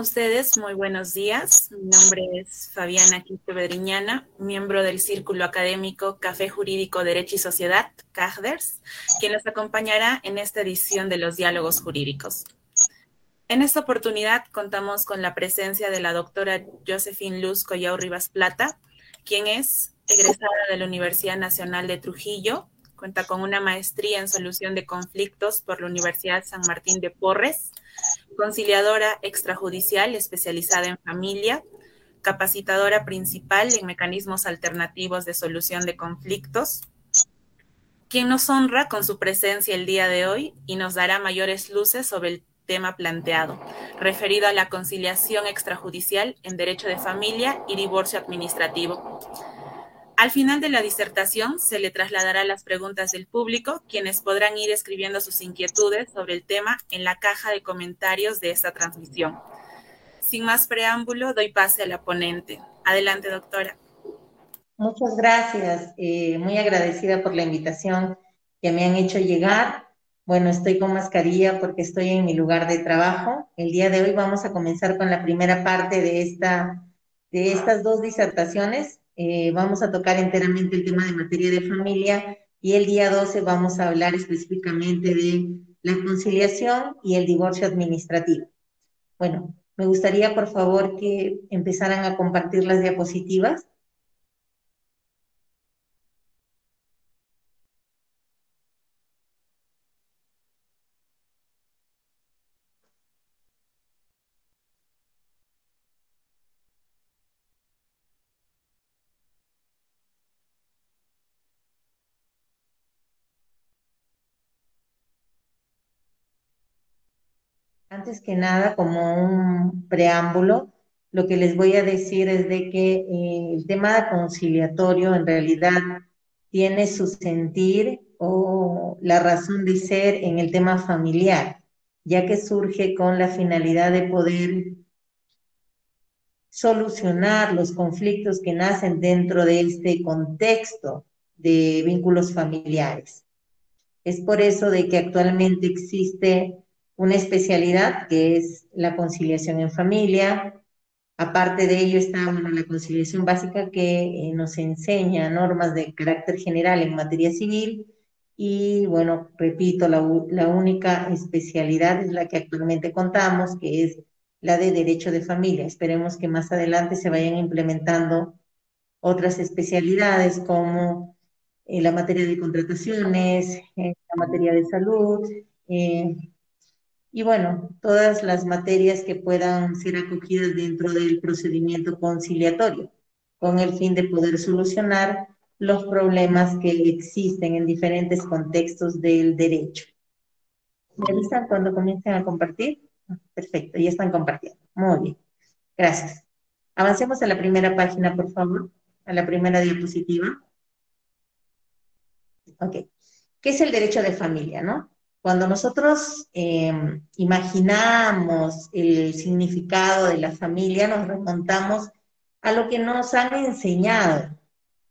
ustedes muy buenos días. Mi nombre es Fabiana Quito Bedriñana, miembro del Círculo Académico Café Jurídico Derecho y Sociedad, CAJDERS, quien los acompañará en esta edición de los diálogos jurídicos. En esta oportunidad contamos con la presencia de la doctora Josephine Luz Collao Rivas Plata, quien es egresada de la Universidad Nacional de Trujillo, cuenta con una maestría en solución de conflictos por la Universidad San Martín de Porres, conciliadora extrajudicial especializada en familia, capacitadora principal en mecanismos alternativos de solución de conflictos, quien nos honra con su presencia el día de hoy y nos dará mayores luces sobre el tema planteado, referido a la conciliación extrajudicial en derecho de familia y divorcio administrativo. Al final de la disertación se le trasladará las preguntas del público, quienes podrán ir escribiendo sus inquietudes sobre el tema en la caja de comentarios de esta transmisión. Sin más preámbulo, doy pase a la ponente. Adelante, doctora. Muchas gracias. Eh, muy agradecida por la invitación que me han hecho llegar. Bueno, estoy con mascarilla porque estoy en mi lugar de trabajo. El día de hoy vamos a comenzar con la primera parte de, esta, de estas dos disertaciones eh, vamos a tocar enteramente el tema de materia de familia y el día 12 vamos a hablar específicamente de la conciliación y el divorcio administrativo. Bueno, me gustaría por favor que empezaran a compartir las diapositivas. Que nada, como un preámbulo, lo que les voy a decir es de que eh, el tema conciliatorio en realidad tiene su sentir o la razón de ser en el tema familiar, ya que surge con la finalidad de poder solucionar los conflictos que nacen dentro de este contexto de vínculos familiares. Es por eso de que actualmente existe una especialidad que es la conciliación en familia. Aparte de ello está la conciliación básica que eh, nos enseña normas de carácter general en materia civil. Y bueno, repito, la, la única especialidad es la que actualmente contamos, que es la de derecho de familia. Esperemos que más adelante se vayan implementando otras especialidades como eh, la materia de contrataciones, eh, la materia de salud, eh, y bueno, todas las materias que puedan ser acogidas dentro del procedimiento conciliatorio, con el fin de poder solucionar los problemas que existen en diferentes contextos del derecho. ¿Me avisan cuando comiencen a compartir? Perfecto, ya están compartiendo. Muy bien. Gracias. Avancemos a la primera página, por favor, a la primera diapositiva. Ok. ¿Qué es el derecho de familia, no? Cuando nosotros em, imaginamos el significado de la familia, nos remontamos a lo que nos han enseñado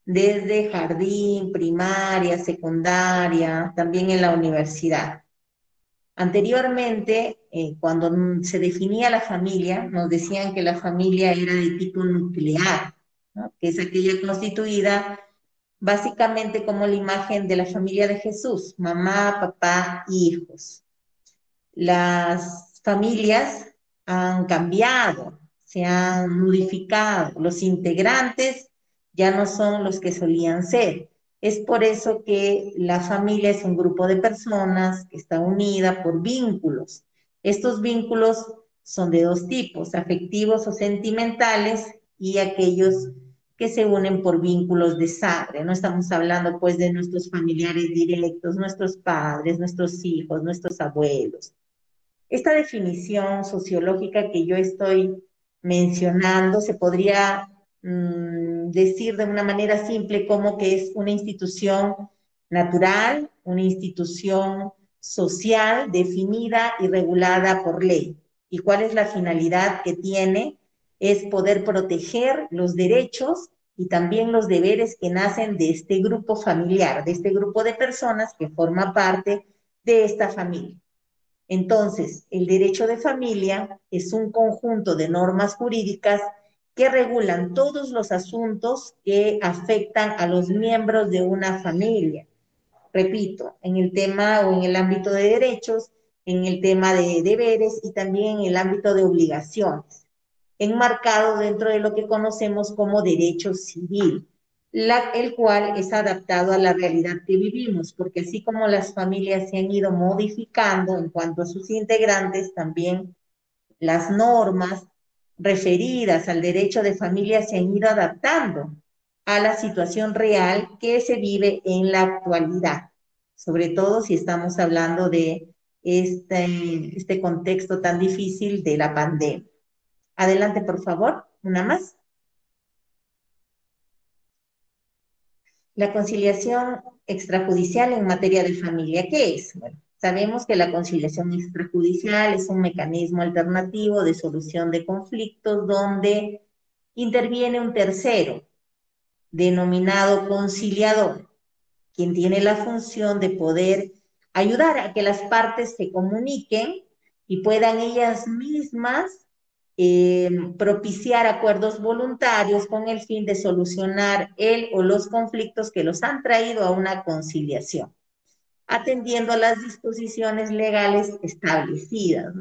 desde jardín, primaria, secundaria, también en la universidad. Anteriormente, eh, cuando se definía la familia, nos decían que la familia era de tipo nuclear, que es aquella constituida básicamente como la imagen de la familia de Jesús, mamá, papá, hijos. Las familias han cambiado, se han modificado, los integrantes ya no son los que solían ser. Es por eso que la familia es un grupo de personas que está unida por vínculos. Estos vínculos son de dos tipos, afectivos o sentimentales y aquellos que se unen por vínculos de sangre. No estamos hablando pues de nuestros familiares directos, nuestros padres, nuestros hijos, nuestros abuelos. Esta definición sociológica que yo estoy mencionando se podría mm, decir de una manera simple como que es una institución natural, una institución social definida y regulada por ley. ¿Y cuál es la finalidad que tiene? Es poder proteger los derechos y también los deberes que nacen de este grupo familiar, de este grupo de personas que forma parte de esta familia. Entonces, el derecho de familia es un conjunto de normas jurídicas que regulan todos los asuntos que afectan a los miembros de una familia. Repito, en el tema o en el ámbito de derechos, en el tema de deberes y también en el ámbito de obligaciones, enmarcado dentro de lo que conocemos como derecho civil el cual es adaptado a la realidad que vivimos, porque así como las familias se han ido modificando en cuanto a sus integrantes, también las normas referidas al derecho de familia se han ido adaptando a la situación real que se vive en la actualidad, sobre todo si estamos hablando de este, este contexto tan difícil de la pandemia. Adelante, por favor, una más. La conciliación extrajudicial en materia de familia, ¿qué es? Bueno, sabemos que la conciliación extrajudicial es un mecanismo alternativo de solución de conflictos donde interviene un tercero, denominado conciliador, quien tiene la función de poder ayudar a que las partes se comuniquen y puedan ellas mismas eh, propiciar acuerdos voluntarios con el fin de solucionar el o los conflictos que los han traído a una conciliación, atendiendo a las disposiciones legales establecidas.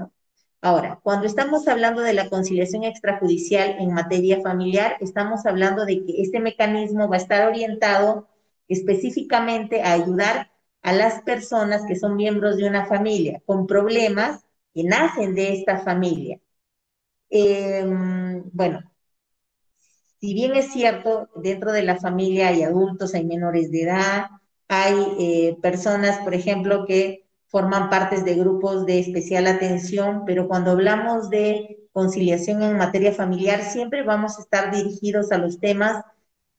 Ahora, cuando estamos hablando de la conciliación extrajudicial en materia familiar, estamos hablando de que este mecanismo va a estar orientado específicamente a ayudar a las personas que son miembros de una familia con problemas que nacen de esta familia Em, bueno, si bien es cierto, dentro de la familia hay adultos, hay menores de edad, hay eh, personas, por ejemplo, que forman partes de grupos de especial atención, pero cuando hablamos de conciliación en materia familiar, siempre vamos a estar dirigidos a los temas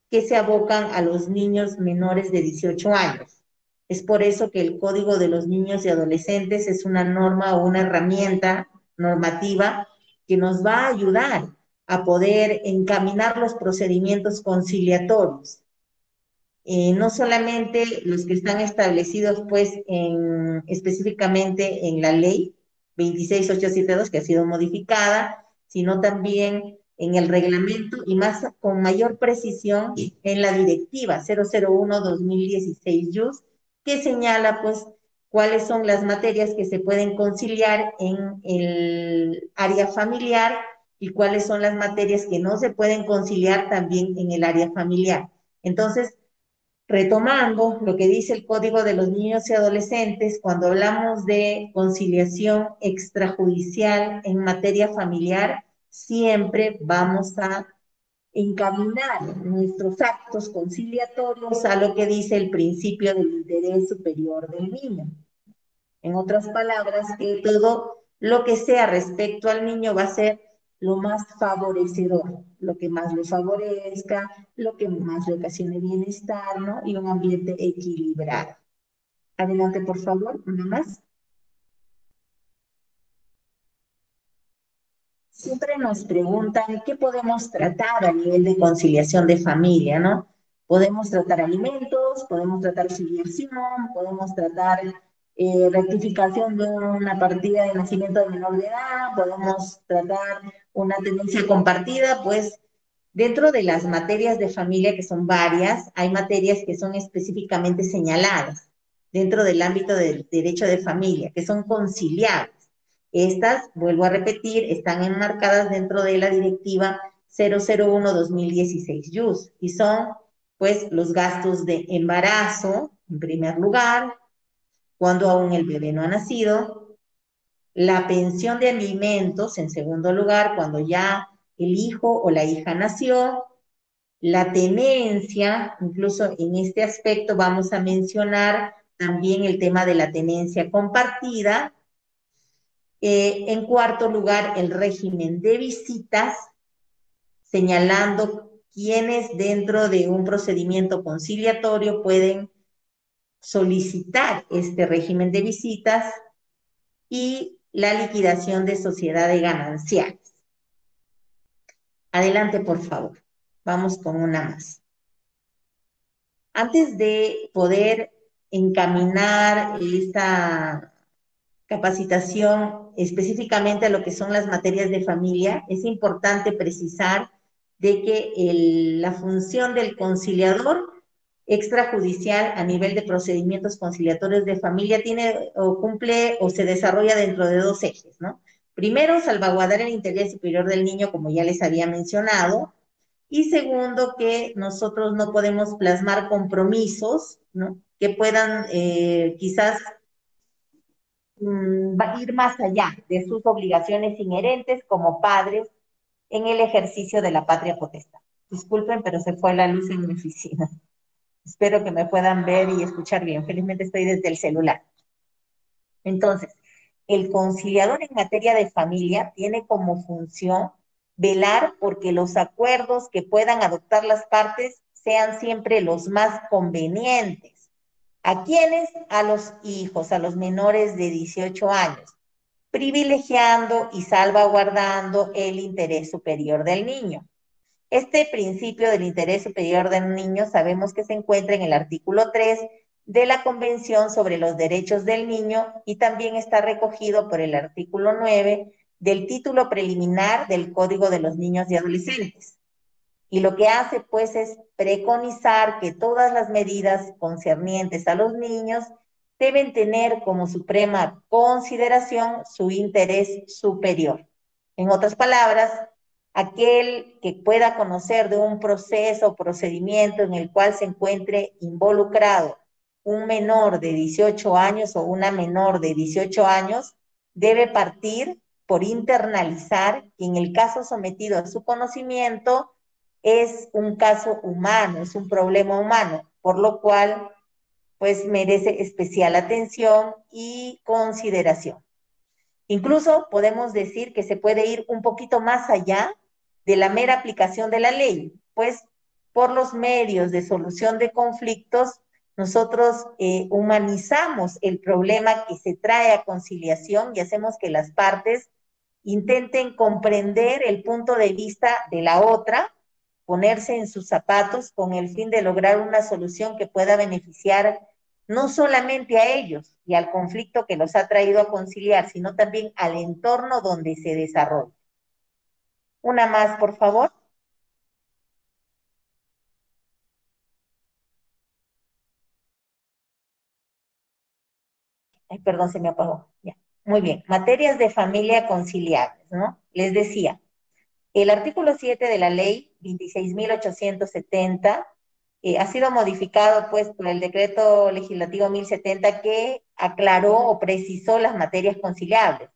que se abocan a los niños menores de 18 años. Es por eso que el Código de los Niños y Adolescentes es una norma o una herramienta normativa que nos va a ayudar a poder encaminar los procedimientos conciliatorios. Eh, no solamente los que están establecidos pues en, específicamente en la ley 26872 que ha sido modificada, sino también en el reglamento y más con mayor precisión en la directiva 001-2016 JUS, que señala pues cuáles son las materias que se pueden conciliar en el área familiar y cuáles son las materias que no se pueden conciliar también en el área familiar. Entonces, retomando lo que dice el Código de los Niños y Adolescentes, cuando hablamos de conciliación extrajudicial en materia familiar, siempre vamos a encaminar nuestros actos conciliatorios a lo que dice el principio del interés superior del niño. En otras palabras, que todo lo que sea respecto al niño va a ser lo más favorecedor, lo que más le favorezca, lo que más le ocasione bienestar, ¿no? Y un ambiente equilibrado. Adelante, por favor, una más. Siempre nos preguntan qué podemos tratar a nivel de conciliación de familia, ¿no? Podemos tratar alimentos, podemos tratar filiación, podemos tratar eh, rectificación de una partida de nacimiento de menor de edad, podemos tratar una tendencia compartida, pues dentro de las materias de familia, que son varias, hay materias que son específicamente señaladas dentro del ámbito del derecho de familia, que son conciliables. Estas, vuelvo a repetir, están enmarcadas dentro de la directiva 001-2016 JUS y son pues los gastos de embarazo, en primer lugar, cuando aún el bebé no ha nacido, la pensión de alimentos, en segundo lugar, cuando ya el hijo o la hija nació, la tenencia, incluso en este aspecto vamos a mencionar también el tema de la tenencia compartida, eh, en cuarto lugar, el régimen de visitas, señalando quiénes dentro de un procedimiento conciliatorio pueden solicitar este régimen de visitas y la liquidación de sociedades gananciales. Adelante, por favor. Vamos con una más. Antes de poder encaminar esta capacitación específicamente a lo que son las materias de familia, es importante precisar de que la función del conciliador extrajudicial a nivel de procedimientos conciliatorios de familia tiene o cumple o se desarrolla dentro de dos ejes, ¿no? Primero, salvaguardar el interés superior del niño, como ya les había mencionado, y segundo, que nosotros no podemos plasmar compromisos, ¿no? Que puedan eh, quizás mm, ir más allá de sus obligaciones inherentes como padres en el ejercicio de la patria potestad. Disculpen, pero se fue la luz en mi oficina. Espero que me puedan ver y escuchar bien. Felizmente estoy desde el celular. Entonces, el conciliador en materia de familia tiene como función velar porque los acuerdos que puedan adoptar las partes sean siempre los más convenientes. ¿A quiénes? A los hijos, a los menores de 18 años, privilegiando y salvaguardando el interés superior del niño. Este principio del interés superior del niño sabemos que se encuentra en el artículo 3 de la Convención sobre los Derechos del Niño y también está recogido por el artículo 9 del título preliminar del Código de los Niños y Adolescentes. Y lo que hace pues es preconizar que todas las medidas concernientes a los niños deben tener como suprema consideración su interés superior. En otras palabras, aquel que pueda conocer de un proceso o procedimiento en el cual se encuentre involucrado un menor de 18 años o una menor de 18 años, debe partir por internalizar que en el caso sometido a su conocimiento es un caso humano, es un problema humano, por lo cual pues merece especial atención y consideración. Incluso podemos decir que se puede ir un poquito más allá de la mera aplicación de la ley, pues por los medios de solución de conflictos, nosotros eh, humanizamos el problema que se trae a conciliación y hacemos que las partes intenten comprender el punto de vista de la otra, ponerse en sus zapatos con el fin de lograr una solución que pueda beneficiar no solamente a ellos y al conflicto que los ha traído a conciliar, sino también al entorno donde se desarrolla. Una más, por favor. Ay, perdón, se me apagó. Ya. Muy bien. Materias de familia conciliables, ¿no? Les decía, el artículo 7 de la ley 26.870 eh, ha sido modificado, pues, por el decreto legislativo 1070 que aclaró o precisó las materias conciliables.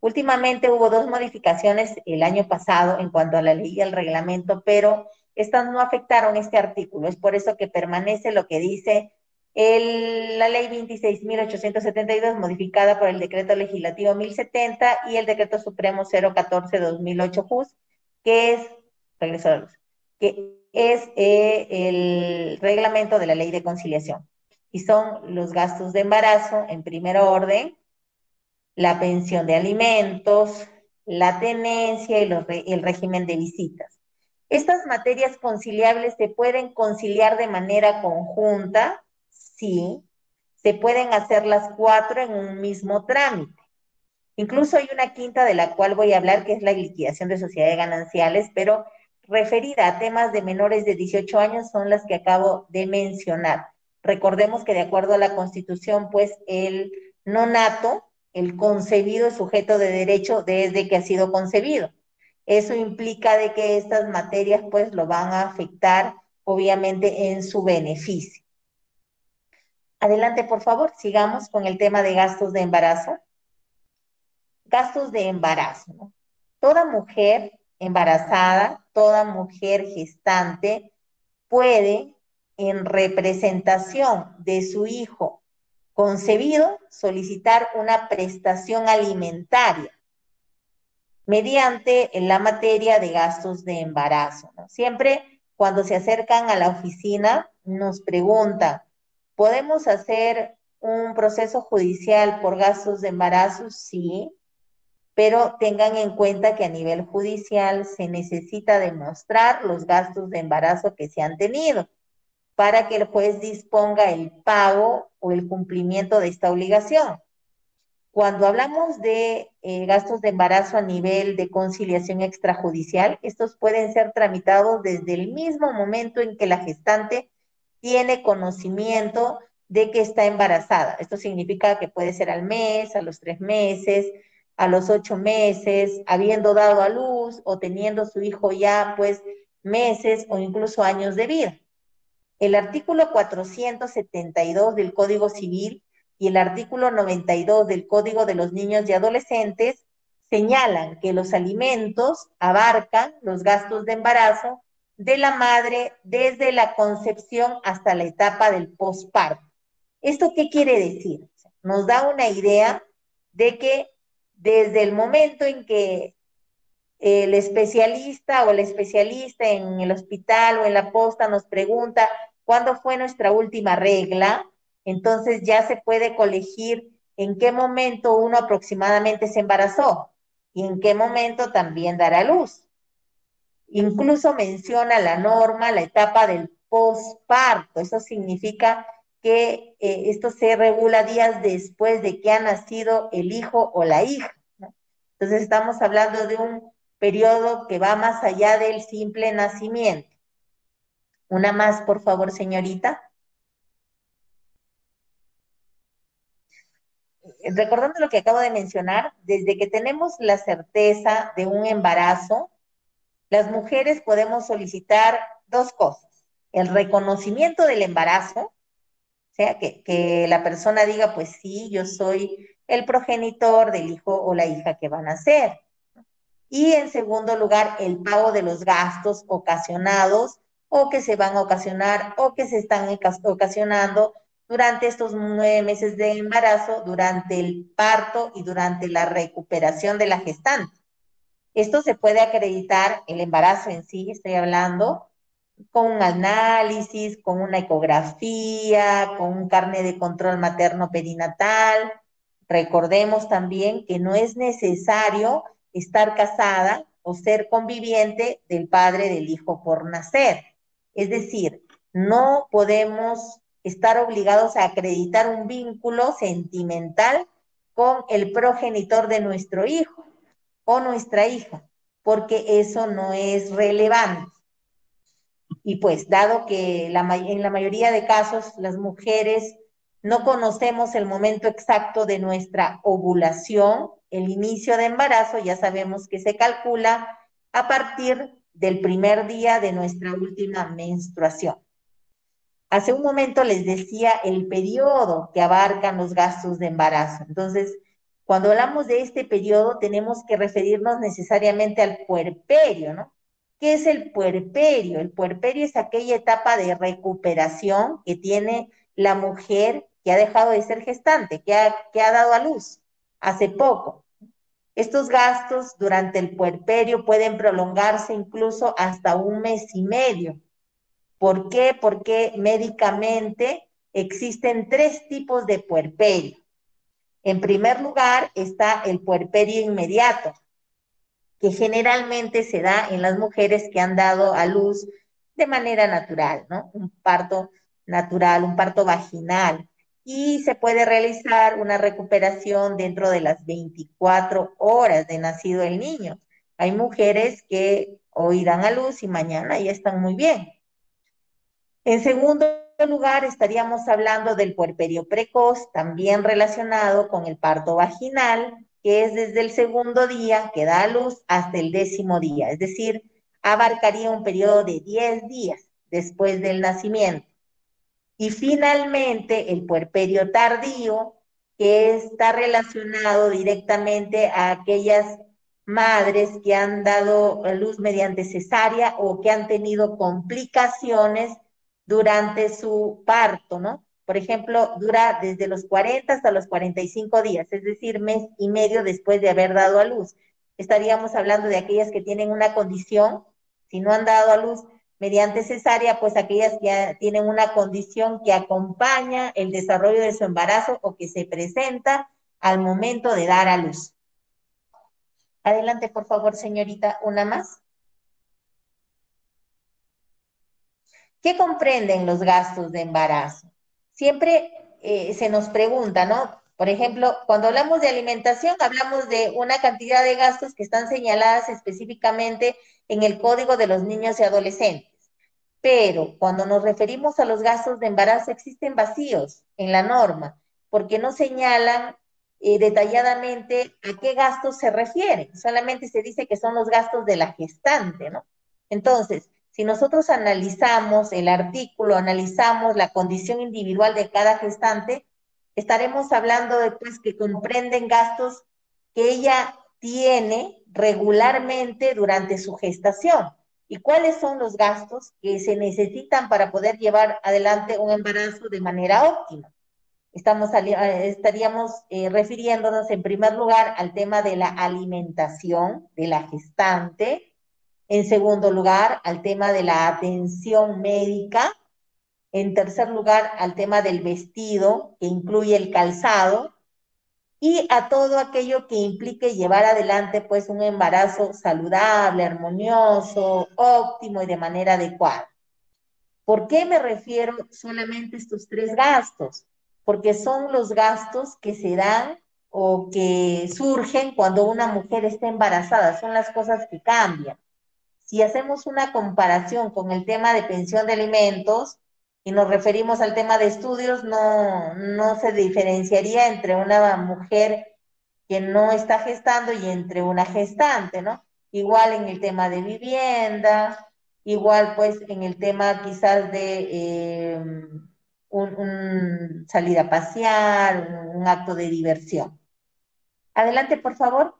Últimamente hubo dos modificaciones el año pasado en cuanto a la ley y el reglamento, pero estas no afectaron este artículo. Es por eso que permanece lo que dice la ley 26.872, modificada por el decreto legislativo 1070 y el decreto supremo 014-2008 JUS, que es, regreso a luz, que es eh, el reglamento de la ley de conciliación. Y son los gastos de embarazo en primer orden, la pensión de alimentos, la tenencia y el régimen de visitas. Estas materias conciliables se pueden conciliar de manera conjunta, sí, se pueden hacer las cuatro en un mismo trámite. Incluso hay una quinta de la cual voy a hablar, que es la liquidación de sociedades gananciales, pero referida a temas de menores de 18 años son las que acabo de mencionar. Recordemos que de acuerdo a la Constitución, pues el nonato el concebido sujeto de derecho desde que ha sido concebido. Eso implica de que estas materias pues lo van a afectar obviamente en su beneficio. Adelante, por favor, sigamos con el tema de gastos de embarazo. Gastos de embarazo. Toda mujer embarazada, toda mujer gestante puede, en representación de su hijo concebido solicitar una prestación alimentaria mediante la materia de gastos de embarazo. Siempre cuando se acercan a la oficina nos preguntan, ¿podemos hacer un proceso judicial por gastos de embarazo? Sí, pero tengan en cuenta que a nivel judicial se necesita demostrar los gastos de embarazo que se han tenido para que el juez disponga el pago o el cumplimiento de esta obligación. Cuando hablamos de eh, gastos de embarazo a nivel de conciliación extrajudicial, estos pueden ser tramitados desde el mismo momento en que la gestante tiene conocimiento de que está embarazada. Esto significa que puede ser al mes, a los tres meses, a los ocho meses, habiendo dado a luz o teniendo su hijo ya pues meses o incluso años de vida. El artículo 472 del Código Civil y el artículo 92 del Código de los Niños y Adolescentes señalan que los alimentos abarcan los gastos de embarazo de la madre desde la concepción hasta la etapa del posparto. ¿Esto qué quiere decir? Nos da una idea de que desde el momento en que el especialista o el especialista en el hospital o en la posta nos pregunta cuándo fue nuestra última regla, entonces ya se puede colegir en qué momento uno aproximadamente se embarazó y en qué momento también dará luz. Incluso menciona la norma, la etapa del posparto. Eso significa que eh, esto se regula días después de que ha nacido el hijo o la hija. Entonces estamos hablando de un periodo que va más allá del simple nacimiento. Una más, por favor, señorita. Recordando lo que acabo de mencionar, desde que tenemos la certeza de un embarazo, las mujeres podemos solicitar dos cosas. El reconocimiento del embarazo, sea, que, que la persona diga, pues sí, yo soy el progenitor del hijo o la hija que van a ser. Y en segundo lugar, el pago de los gastos ocasionados o que se van a ocasionar o que se están ocasionando durante estos nueve meses de embarazo, durante el parto y durante la recuperación de la gestante. Esto se puede acreditar, el embarazo en sí, estoy hablando, con un análisis, con una ecografía, con un carnet de control materno perinatal. Recordemos también que no es necesario estar casada o ser conviviente del padre del hijo por nacer. Es decir, no podemos estar obligados a acreditar un vínculo sentimental con el progenitor de nuestro hijo o nuestra hija, porque eso no es relevante. Y pues, dado que en la mayoría de casos las mujeres no conocemos el momento exacto de nuestra ovulación, el inicio de embarazo, ya sabemos que se calcula a partir del primer día de nuestra última menstruación. Hace un momento les decía el periodo que abarcan los gastos de embarazo. Entonces, cuando hablamos de este periodo, tenemos que referirnos necesariamente al puerperio, ¿no? ¿Qué es el puerperio? El puerperio es aquella etapa de recuperación que tiene la mujer que ha dejado de ser gestante, que ha, que ha dado a luz hace poco. Estos gastos durante el puerperio pueden prolongarse incluso hasta un mes y medio. ¿Por qué? Porque médicamente existen tres tipos de puerperio. En primer lugar está el puerperio inmediato, que generalmente se da en las mujeres que han dado a luz de manera natural, ¿no? Un parto natural, un parto vaginal. Y se puede realizar una recuperación dentro de las 24 horas de nacido el niño. Hay mujeres que hoy dan a luz y mañana ya están muy bien. En segundo lugar, estaríamos hablando del puerperio precoz, también relacionado con el parto vaginal, que es desde el segundo día que da luz hasta el décimo día, es decir, abarcaría un periodo de 10 días después del nacimiento. Y finalmente, el puerperio tardío, que está relacionado directamente a aquellas madres que han dado luz mediante cesárea o que han tenido complicaciones durante su parto, ¿no? Por ejemplo, dura desde los 40 hasta los 45 días, es decir, mes y medio después de haber dado a luz. Estaríamos hablando de aquellas que tienen una condición, si no han dado a luz mediante cesárea, pues aquellas que tienen una condición que acompaña el desarrollo de su embarazo o que se presenta al momento de dar a luz. Adelante, por favor, señorita, una más. ¿Qué comprenden los gastos de embarazo? Siempre eh, se nos pregunta, ¿no? Por ejemplo, cuando hablamos de alimentación, hablamos de una cantidad de gastos que están señaladas específicamente en el Código de los Niños y Adolescentes. Pero cuando nos referimos a los gastos de embarazo, existen vacíos en la norma, porque no señalan eh, detalladamente a qué gastos se refieren. Solamente se dice que son los gastos de la gestante, ¿no? Entonces, si nosotros analizamos el artículo, analizamos la condición individual de cada gestante, estaremos hablando de pues que comprenden gastos que ella tiene regularmente durante su gestación y cuáles son los gastos que se necesitan para poder llevar adelante un embarazo de manera óptima. Estamos, eh, estaríamos eh, refiriéndonos en primer lugar al tema de la alimentación de la gestante, en segundo lugar al tema de la atención médica, en tercer lugar al tema del vestido, que incluye el calzado, y a todo aquello que implique llevar adelante pues un embarazo saludable, armonioso, óptimo y de manera adecuada. ¿Por qué me refiero solamente a estos tres gastos? Porque son los gastos que se dan o que surgen cuando una mujer está embarazada, son las cosas que cambian. Si hacemos una comparación con el tema de pensión de alimentos, y nos referimos al tema de estudios, no, no se diferenciaría entre una mujer que no está gestando y entre una gestante, ¿no? Igual en el tema de vivienda, igual pues en el tema quizás de eh, un, a pasear, un, un acto de diversión. Adelante, por favor.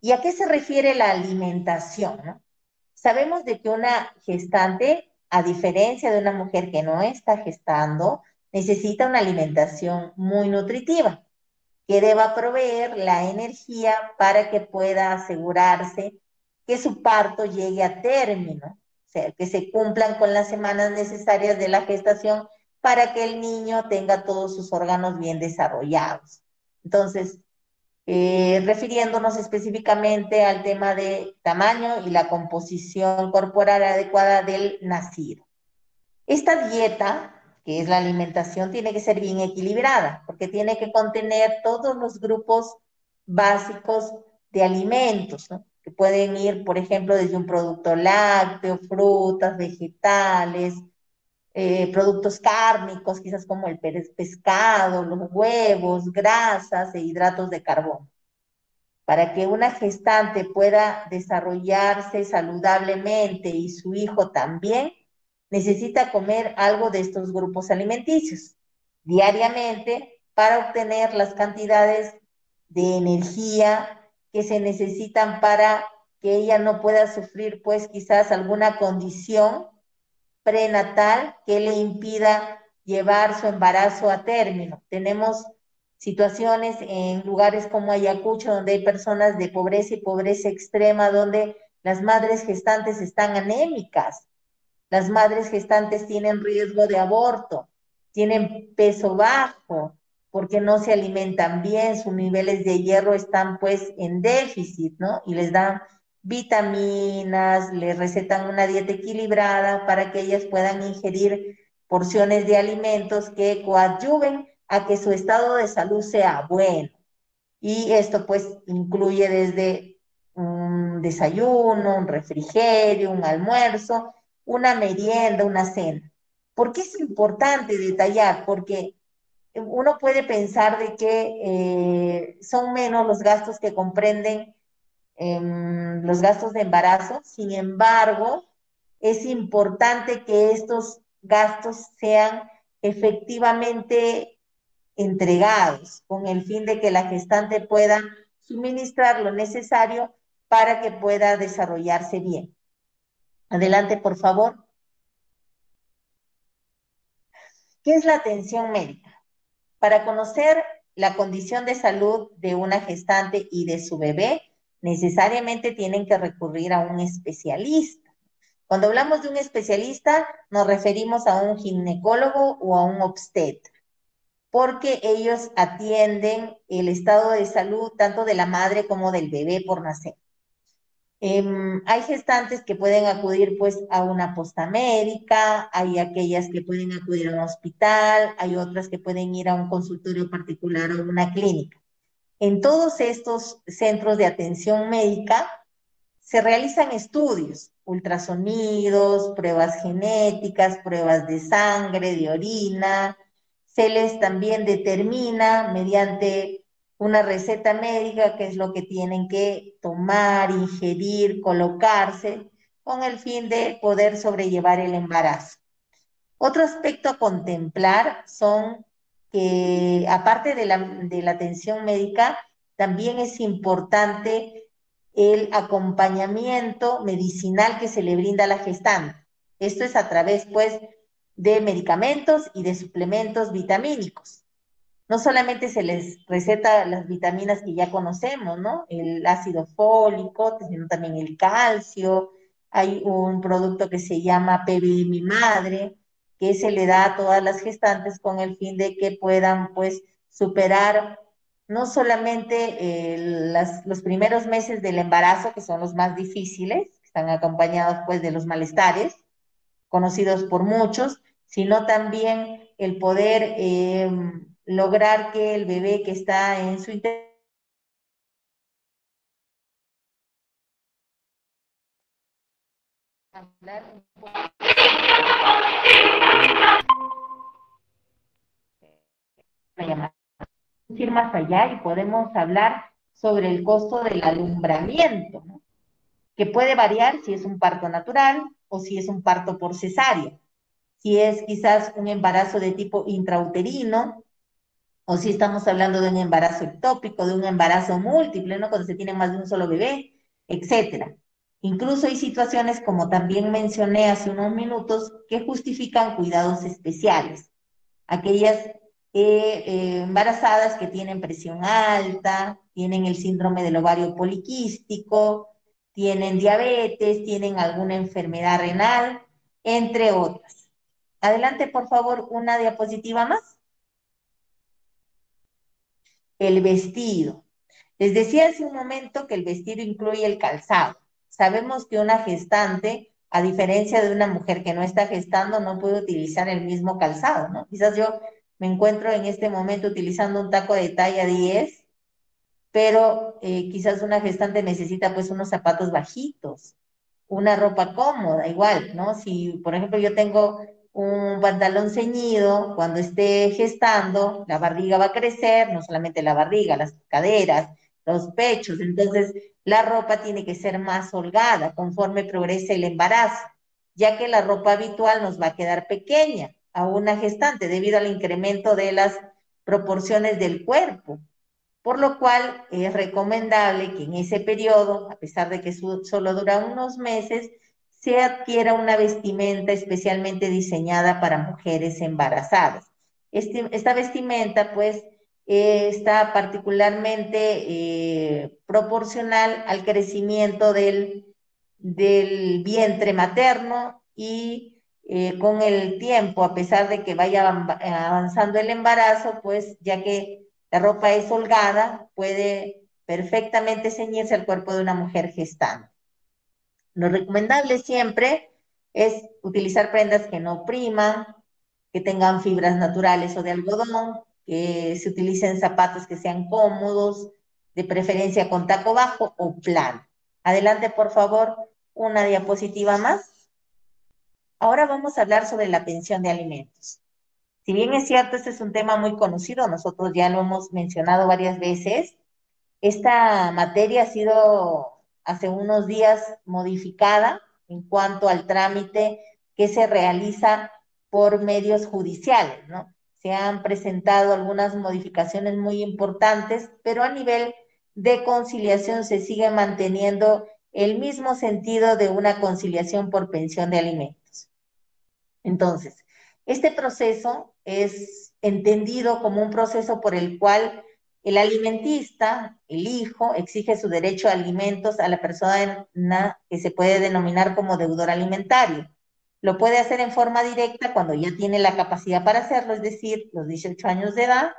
¿Y a qué se refiere la alimentación? Sabemos de que una gestante a diferencia de una mujer que no está gestando, necesita una alimentación muy nutritiva, que deba proveer la energía para que pueda asegurarse que su parto llegue a término, o sea, que se cumplan con las semanas necesarias de la gestación para que el niño tenga todos sus órganos bien desarrollados. Entonces, eh, refiriéndonos específicamente al tema de tamaño y la composición corporal adecuada del nacido. Esta dieta, que es la alimentación, tiene que ser bien equilibrada, porque tiene que contener todos los grupos básicos de alimentos, que pueden ir, por ejemplo, desde un producto lácteo, frutas, vegetales, eh, productos cárnicos, quizás como el pescado, los huevos, grasas e hidratos de carbono. Para que una gestante pueda desarrollarse saludablemente y su hijo también, necesita comer algo de estos grupos alimenticios diariamente para obtener las cantidades de energía que se necesitan para que ella no pueda sufrir pues quizás alguna condición prenatal que le impida llevar su embarazo a término. Tenemos situaciones en lugares como Ayacucho, donde hay personas de pobreza y pobreza extrema, donde las madres gestantes están anémicas, las madres gestantes tienen riesgo de aborto, tienen peso bajo, porque no se alimentan bien, sus niveles de hierro están pues en déficit, ¿no? Y les dan vitaminas, les recetan una dieta equilibrada para que ellas puedan ingerir porciones de alimentos que coadyuven a que su estado de salud sea bueno. Y esto pues incluye desde un desayuno, un refrigerio, un almuerzo, una merienda, una cena. ¿Por qué es importante detallar? Porque uno puede pensar de que eh, son menos los gastos que comprenden los gastos de embarazo. Sin embargo, es importante que estos gastos sean efectivamente entregados con el fin de que la gestante pueda suministrar lo necesario para que pueda desarrollarse bien. Adelante, por favor. ¿Qué es la atención médica? Para conocer la condición de salud de una gestante y de su bebé, necesariamente tienen que recurrir a un especialista. Cuando hablamos de un especialista, nos referimos a un ginecólogo o a un obstetra, porque ellos atienden el estado de salud tanto de la madre como del bebé por nacer. Em, hay gestantes que pueden acudir pues a una posta médica, hay aquellas que pueden acudir a un hospital, hay otras que pueden ir a un consultorio particular o una clínica. En todos estos centros de atención médica se realizan estudios, ultrasonidos, pruebas genéticas, pruebas de sangre, de orina. Se les también determina mediante una receta médica qué es lo que tienen que tomar, ingerir, colocarse, con el fin de poder sobrellevar el embarazo. Otro aspecto a contemplar son que, aparte de la, atención médica, también es importante el acompañamiento medicinal que se le brinda a la gestante. Esto es a través, pues, de medicamentos y de suplementos vitamínicos. No solamente se les receta las vitaminas que ya conocemos, ¿no? El ácido fólico, sino también el calcio. Hay un producto que se llama PBM Madre, que se le da a todas las gestantes con el fin de que puedan, pues, superar no solamente eh, los primeros meses del embarazo, que son los más difíciles, están acompañados pues de los malestares, conocidos por muchos, sino también el poder em, lograr que el bebé que está en su interior ir más allá y podemos hablar sobre el costo del alumbramiento, que puede variar si es un parto natural o si es un parto por cesárea, si es quizás un embarazo de tipo intrauterino o si estamos hablando de un embarazo ectópico, de un embarazo múltiple, ¿no? Cuando se tiene más de un solo bebé, etcétera. Incluso hay situaciones, como también mencioné hace unos minutos, que justifican cuidados especiales. Aquellas eh, embarazadas que tienen presión alta, tienen el síndrome del ovario poliquístico, tienen diabetes, tienen alguna enfermedad renal, entre otras. Adelante, por favor, una diapositiva más. El vestido. Les decía hace un momento que el vestido incluye el calzado. Sabemos que una gestante, a diferencia de una mujer que no está gestando, no puede utilizar el mismo calzado, ¿no? Quizás yo me encuentro en este momento utilizando un taco de talla 10, pero eh, quizás una gestante necesita pues unos zapatos bajitos, una ropa cómoda, igual, ¿no? Si, por ejemplo, yo tengo un pantalón ceñido, cuando esté gestando, la barriga va a crecer, no solamente la barriga, las caderas, los pechos, entonces la ropa tiene que ser más holgada conforme progrese el embarazo, ya que la ropa habitual nos va a quedar pequeña a una gestante debido al incremento de las proporciones del cuerpo, por lo cual es recomendable que en ese periodo, a pesar de que solo dura unos meses, se adquiera una vestimenta especialmente diseñada para mujeres embarazadas. Esta vestimenta, pues, está particularmente eh, proporcional al crecimiento del, del vientre materno y eh, con el tiempo, a pesar de que vaya avanzando el embarazo, pues ya que la ropa es holgada, puede perfectamente ceñirse al cuerpo de una mujer gestante. Lo recomendable siempre es utilizar prendas que no priman, que tengan fibras naturales o de algodón, que se utilicen zapatos que sean cómodos, de preferencia con taco bajo o plano. Adelante, por favor, una diapositiva más. Ahora vamos a hablar sobre la pensión de alimentos. Si bien es cierto, este es un tema muy conocido, nosotros ya lo hemos mencionado varias veces, esta materia ha sido hace unos días modificada en cuanto al trámite que se realiza por medios judiciales, ¿no? Se han presentado algunas modificaciones muy importantes, pero a nivel de conciliación se sigue manteniendo el mismo sentido de una conciliación por pensión de alimentos. Entonces, este proceso es entendido como un proceso por el cual el alimentista, el hijo, exige su derecho a alimentos a la persona que se puede denominar como deudor alimentario. Lo puede hacer en forma directa cuando ya tiene la capacidad para hacerlo, es decir, los 18 años de edad,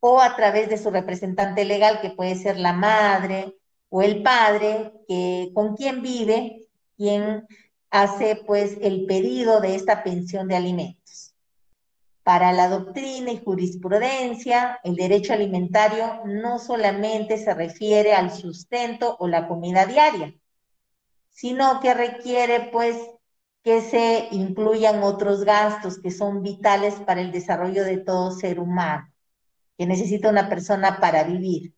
o a través de su representante legal, que puede ser la madre, o el padre que, con quien vive, quien hace pues el pedido de esta pensión de alimentos. Para la doctrina y jurisprudencia, el derecho alimentario no solamente se refiere al sustento o la comida diaria, sino que requiere pues que se incluyan otros gastos que son vitales para el desarrollo de todo ser humano, que necesita una persona para vivir.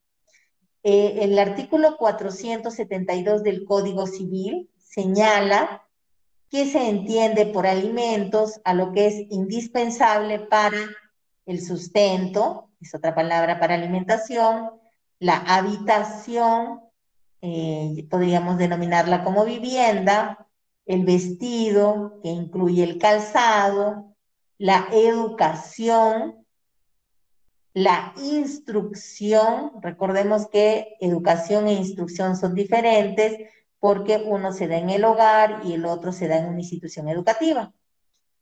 Eh, el artículo 472 del Código Civil señala que se entiende por alimentos a lo que es indispensable para el sustento, es otra palabra para alimentación, la habitación, eh, podríamos denominarla como vivienda, el vestido, que incluye el calzado, la educación, la instrucción, recordemos que educación e instrucción son diferentes porque uno se da en el hogar y el otro se da en una institución educativa.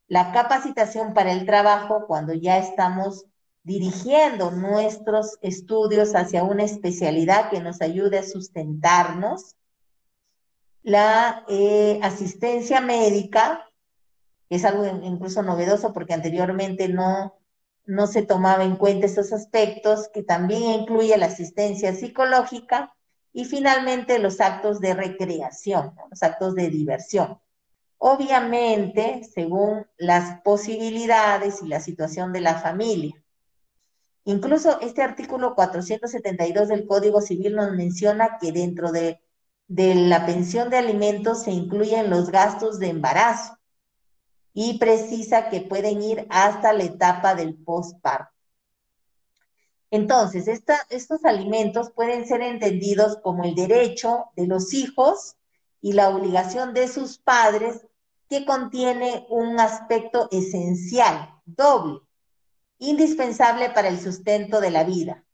La capacitación para el trabajo, cuando ya estamos dirigiendo nuestros estudios hacia una especialidad que nos ayude a sustentarnos. La eh, asistencia médica, que es algo incluso novedoso porque anteriormente no, no se tomaba en cuenta esos aspectos, que también incluye la asistencia psicológica y finalmente los actos de recreación, los actos de diversión. Obviamente, según las posibilidades y la situación de la familia. Incluso este artículo 472 del Código Civil nos menciona que dentro de, de la pensión de alimentos se incluyen los gastos de embarazo y precisa que pueden ir hasta la etapa del postparto. Entonces, estos alimentos pueden ser entendidos como el derecho de los hijos y la obligación de sus padres que contiene un aspecto esencial, doble, indispensable para el sustento de la vida.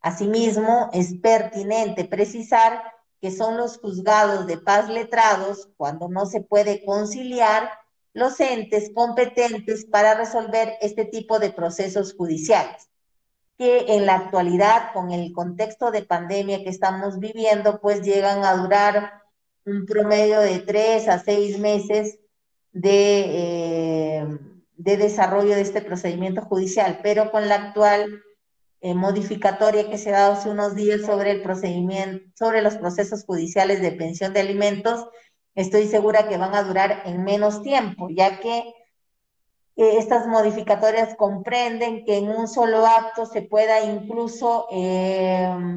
Asimismo, es pertinente precisar que son los juzgados de paz letrados, cuando no se puede conciliar, los entes competentes para resolver este tipo de procesos judiciales, que en la actualidad, con el contexto de pandemia que estamos viviendo, pues llegan a durar un promedio de tres a seis meses de, eh, de desarrollo de este procedimiento judicial, pero con la actual eh, modificatoria que se ha dado hace unos días sobre el procedimiento, sobre los procesos judiciales de pensión de alimentos, estoy segura que van a durar en menos tiempo, ya que estas modificatorias comprenden que en un solo acto se pueda incluso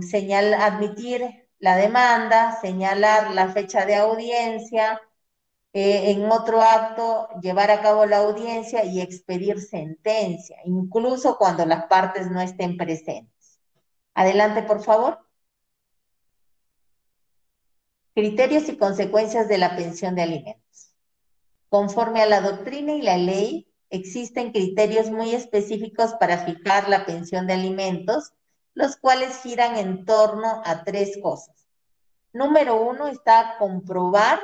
señalar, admitir la demanda, señalar la fecha de audiencia, eh, en otro acto llevar a cabo la audiencia y expedir sentencia, incluso cuando las partes no estén presentes. Adelante, por favor. Criterios y consecuencias de la pensión de alimentos. Conforme a la doctrina y la ley, existen criterios muy específicos para fijar la pensión de alimentos, los cuales giran en torno a tres cosas. Número uno está comprobar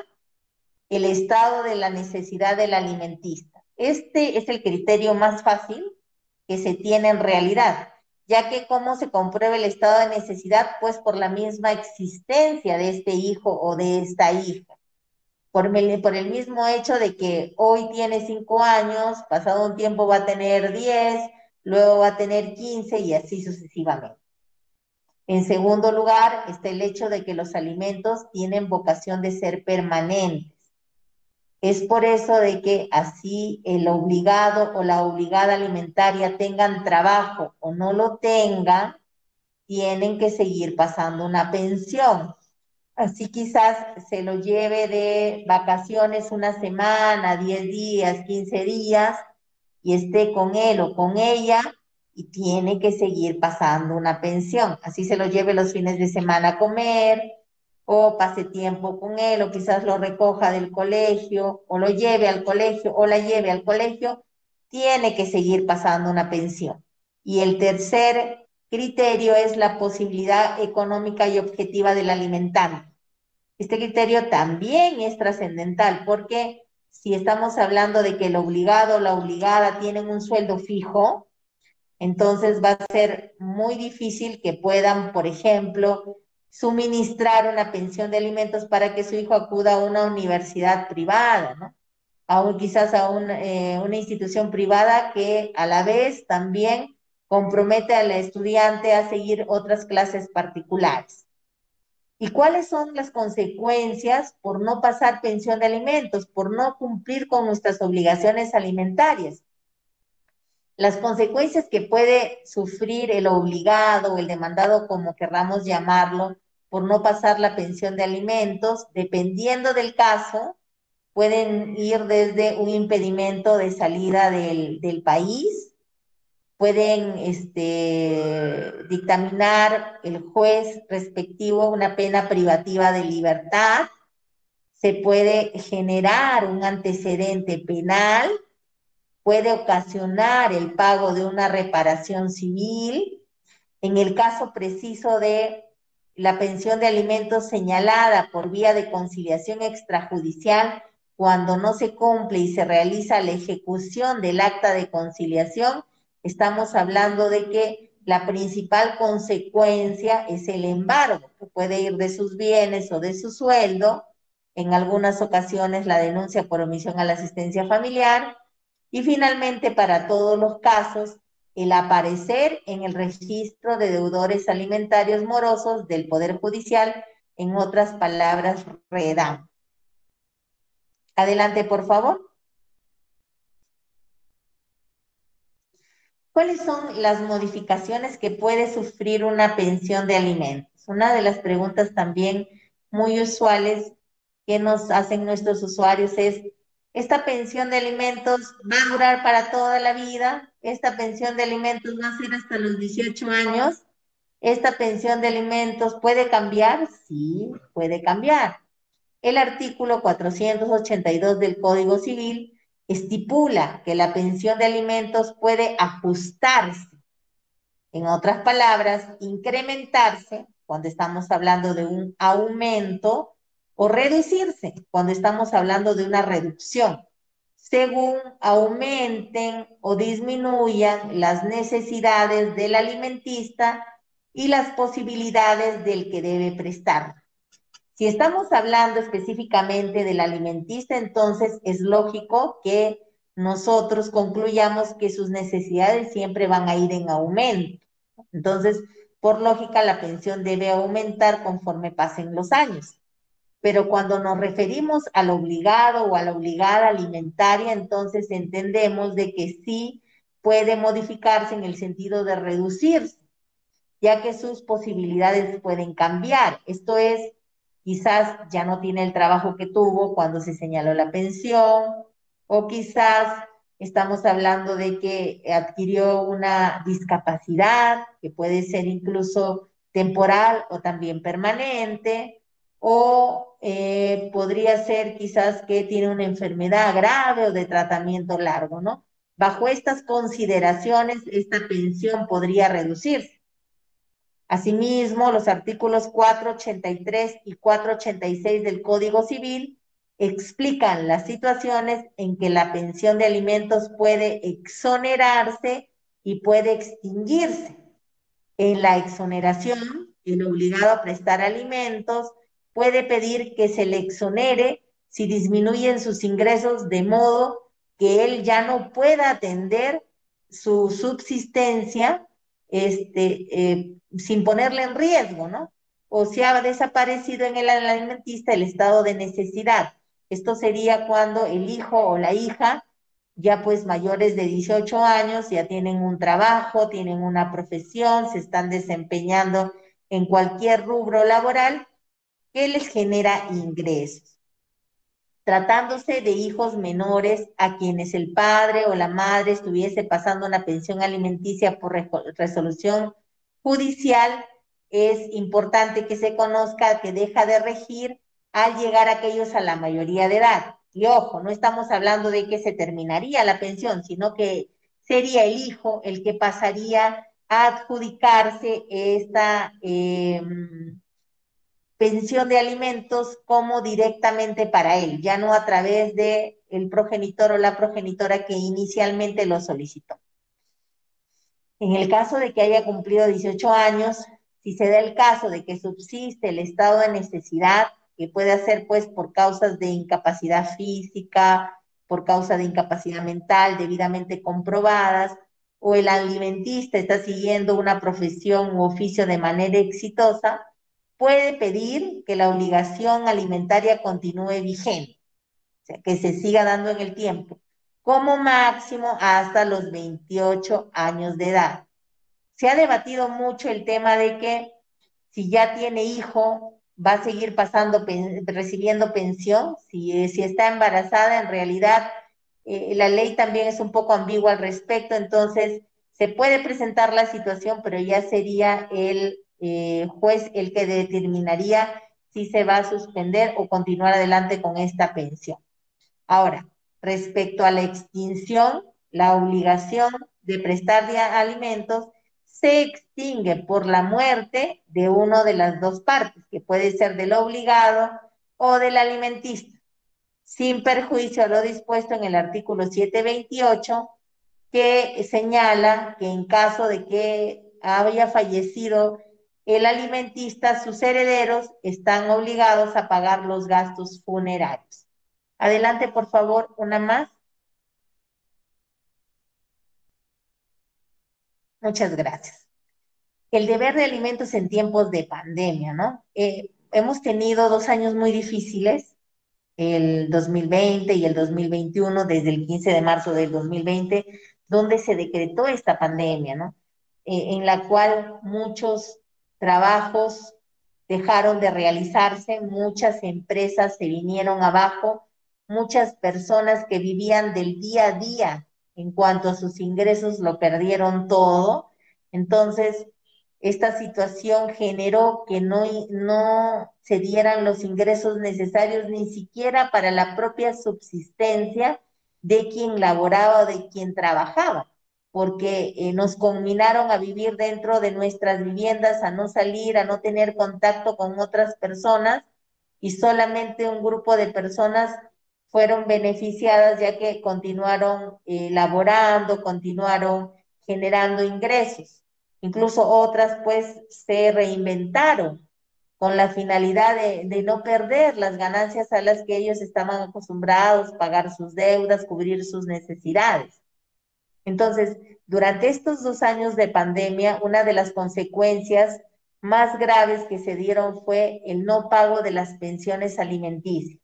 el estado de la necesidad del alimentista. Este es el criterio más fácil que se tiene en realidad, ya que cómo se comprueba el estado de necesidad, pues por la misma existencia de este hijo o de esta hija. Por, el mismo hecho de que hoy tiene cinco años, pasado un tiempo va a tener diez, luego va a tener quince y así sucesivamente. En segundo lugar, está el hecho de que los alimentos tienen vocación de ser permanentes es por eso de que así el obligado o la obligada alimentaria tengan trabajo o no lo tengan, tienen que seguir pasando una pensión. Así quizás se lo lleve de vacaciones una semana, 10 días, 15 días, y esté con él o con ella y tiene que seguir pasando una pensión. Así se lo lleve los fines de semana a comer, o pase tiempo con él, o quizás lo recoja del colegio, o lo lleve al colegio, o la lleve al colegio, tiene que seguir pasando una pensión. Y el tercer criterio es la posibilidad económica y objetiva del alimentante. Este criterio también es trascendental porque si estamos hablando de que el obligado o la obligada tienen un sueldo fijo, entonces va a ser muy difícil que puedan, por ejemplo, suministrar una pensión de alimentos para que su hijo acuda a una universidad privada, ¿no? A quizás a eh, una institución privada que a la vez también compromete al estudiante a seguir otras clases particulares. ¿Y cuáles son las consecuencias por no pasar pensión de alimentos, por no cumplir con nuestras obligaciones alimentarias? Las consecuencias que puede sufrir el obligado o el demandado, como querramos llamarlo, por no pasar la pensión de alimentos, dependiendo del caso, pueden ir desde un impedimento de salida del, del país, pueden este, dictaminar el juez respectivo una pena privativa de libertad, se puede generar un antecedente penal, puede ocasionar el pago de una reparación civil. En el caso preciso de la pensión de alimentos señalada por vía de conciliación extrajudicial, cuando no se cumple y se realiza la ejecución del acta de conciliación, estamos hablando de que la principal consecuencia es el embargo, que puede ir de sus bienes o de su sueldo, en algunas ocasiones la denuncia por omisión a la asistencia familiar, y finalmente para todos los casos, el aparecer en el registro de deudores alimentarios morosos del Poder Judicial, en otras palabras, REDAM. Adelante, por favor. ¿Cuáles son las modificaciones que puede sufrir una pensión de alimentos? Una de las preguntas también muy usuales que nos hacen nuestros usuarios es, ¿esta pensión de alimentos va a durar para toda la vida? ¿Esta pensión de alimentos va a ser hasta los 18 años? ¿Esta pensión de alimentos puede cambiar? Sí, puede cambiar. El artículo 482 del Código Civil estipula que la pensión de alimentos puede ajustarse, en otras palabras, incrementarse cuando estamos hablando de un aumento o reducirse cuando estamos hablando de una reducción, según aumenten o disminuyan las necesidades del alimentista y las posibilidades del que debe prestar. Si estamos hablando específicamente del alimentista, entonces es lógico que nosotros concluyamos que sus necesidades siempre van a ir en aumento. Entonces, por lógica, la pensión debe aumentar conforme pasen los años. Pero cuando nos referimos al obligado o a la obligada alimentaria, entonces entendemos de que sí puede modificarse en el sentido de reducirse, ya que sus posibilidades pueden cambiar. Esto es, quizás ya no tiene el trabajo que tuvo cuando se señaló la pensión, o quizás estamos hablando de que adquirió una discapacidad, que puede ser incluso temporal o también permanente, o eh, podría ser quizás que tiene una enfermedad grave o de tratamiento largo, ¿no? Bajo estas consideraciones, esta pensión podría reducirse. Asimismo, los artículos 483 y 486 del Código Civil explican las situaciones en que la pensión de alimentos puede exonerarse y puede extinguirse. En la exoneración, el obligado a prestar alimentos puede pedir que se le exonere si disminuyen sus ingresos de modo que él ya no pueda atender su subsistencia este, eh, sin ponerle en riesgo, ¿no? O si ha desaparecido en el alimentista el estado de necesidad. Esto sería cuando el hijo o la hija, ya pues mayores de 18 años, ya tienen un trabajo, tienen una profesión, se están desempeñando en cualquier rubro laboral que les genera ingresos tratándose de hijos menores a quienes el padre o la madre estuviese pasando una pensión alimenticia por resolución judicial, es importante que se conozca que deja de regir al llegar aquellos a la mayoría de edad. Y ojo, no estamos hablando de que se terminaría la pensión, sino que sería el hijo el que pasaría a adjudicarse esta... Eh, pensión de alimentos como directamente para él, ya no a través de el progenitor o la progenitora que inicialmente lo solicitó. En el caso de que haya cumplido 18 años, si se da el caso de que subsiste el estado de necesidad, que puede ser pues por causas de incapacidad física, por causa de incapacidad mental debidamente comprobadas, o el alimentista está siguiendo una profesión u oficio de manera exitosa, puede pedir que la obligación alimentaria continúe vigente, o sea, que se siga dando en el tiempo, como máximo hasta los 28 años de edad. Se ha debatido mucho el tema de que si ya tiene hijo, va a seguir pasando, recibiendo pensión. Si, si está embarazada, en realidad eh, la ley también es un poco ambigua al respecto, entonces se puede presentar la situación, pero ya sería el eh, juez el que determinaría si se va a suspender o continuar adelante con esta pensión. Ahora, respecto a la extinción, la obligación de prestar alimentos se extingue por la muerte de una de las dos partes, que puede ser del obligado o del alimentista, sin perjuicio a lo dispuesto en el artículo 728, que señala que en caso de que haya fallecido el alimentista, sus herederos están obligados a pagar los gastos funerarios. Adelante, por favor, una más. Muchas gracias. El deber de alimentos en tiempos de pandemia, ¿no? Eh, hemos tenido dos años muy difíciles, el 2020 y el 2021, desde el 15 de marzo del 2020, donde se decretó esta pandemia, ¿no? Eh, en la cual muchos trabajos dejaron de realizarse, muchas empresas se vinieron abajo, muchas personas que vivían del día a día en cuanto a sus ingresos lo perdieron todo. Entonces, esta situación generó que no, no se dieran los ingresos necesarios ni siquiera para la propia subsistencia de quien laboraba o de quien trabajaba, porque eh, nos combinaron a vivir dentro de nuestras viviendas, a no salir, a no tener contacto con otras personas y solamente un grupo de personas fueron beneficiadas ya que continuaron eh, laborando, continuaron generando ingresos. Incluso otras pues se reinventaron con la finalidad de, de, no perder las ganancias a las que ellos estaban acostumbrados, pagar sus deudas, cubrir sus necesidades. Entonces, durante estos dos años de pandemia, una de las consecuencias más graves que se dieron fue el no pago de las pensiones alimenticias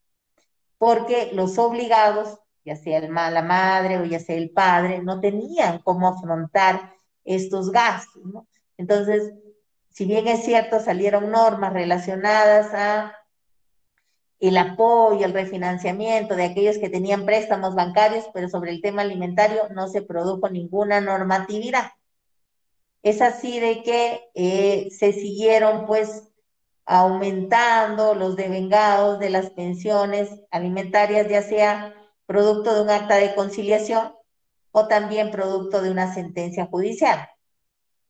porque los obligados, ya sea la madre o ya sea el padre, no tenían cómo afrontar estos gastos. Entonces, si bien es cierto, salieron normas relacionadas a el apoyo, el refinanciamiento de aquellos que tenían préstamos bancarios, pero sobre el tema alimentario no se produjo ninguna normatividad. Es así de que eh, se siguieron pues aumentando los devengados de las pensiones alimentarias, ya sea producto de un acta de conciliación o también producto de una sentencia judicial.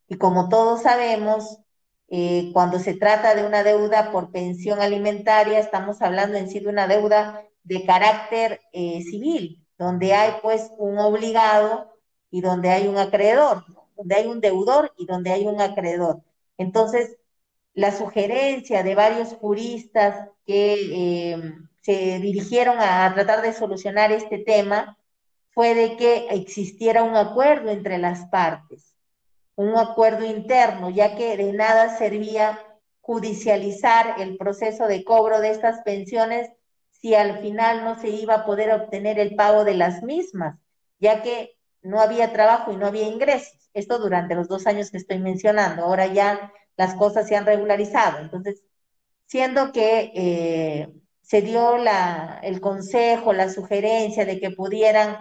Y como todos sabemos, eh, cuando se trata de una deuda por pensión alimentaria, estamos hablando en sí de una deuda de carácter eh, civil, donde hay pues un obligado y donde hay un acreedor, donde hay un deudor y donde hay un acreedor. Entonces, la sugerencia de varios juristas que eh, se dirigieron a tratar de solucionar este tema fue de que existiera un acuerdo entre las partes, un acuerdo interno, ya que de nada servía judicializar el proceso de cobro de estas pensiones si al final no se iba a poder obtener el pago de las mismas, ya que no había trabajo y no había ingresos. Esto durante los dos años que estoy mencionando. Ahora ya las cosas se han regularizado. Entonces, siendo que eh, se dio el consejo, la sugerencia de que pudieran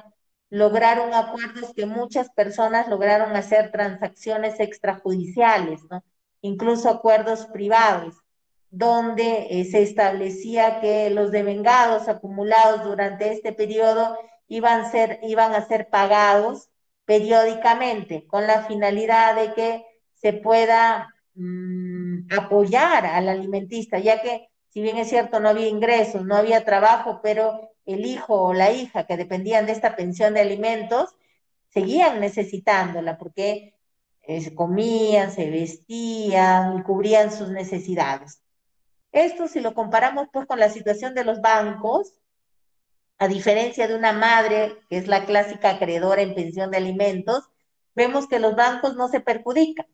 lograr un acuerdo, es que muchas personas lograron hacer transacciones extrajudiciales, ¿no? incluso acuerdos privados, donde eh, se establecía que los devengados acumulados durante este periodo iban, ser, iban a ser pagados periódicamente, con la finalidad de que se pueda Mm, apoyar al alimentista, ya que si bien es cierto no había ingresos, no había trabajo, pero el hijo o la hija que dependían de esta pensión de alimentos seguían necesitándola, porque se comían, se vestían y cubrían sus necesidades. Esto si lo comparamos pues con la situación de los bancos, a diferencia de una madre, que es la clásica acreedora en pensión de alimentos, vemos que los bancos no se perjudican.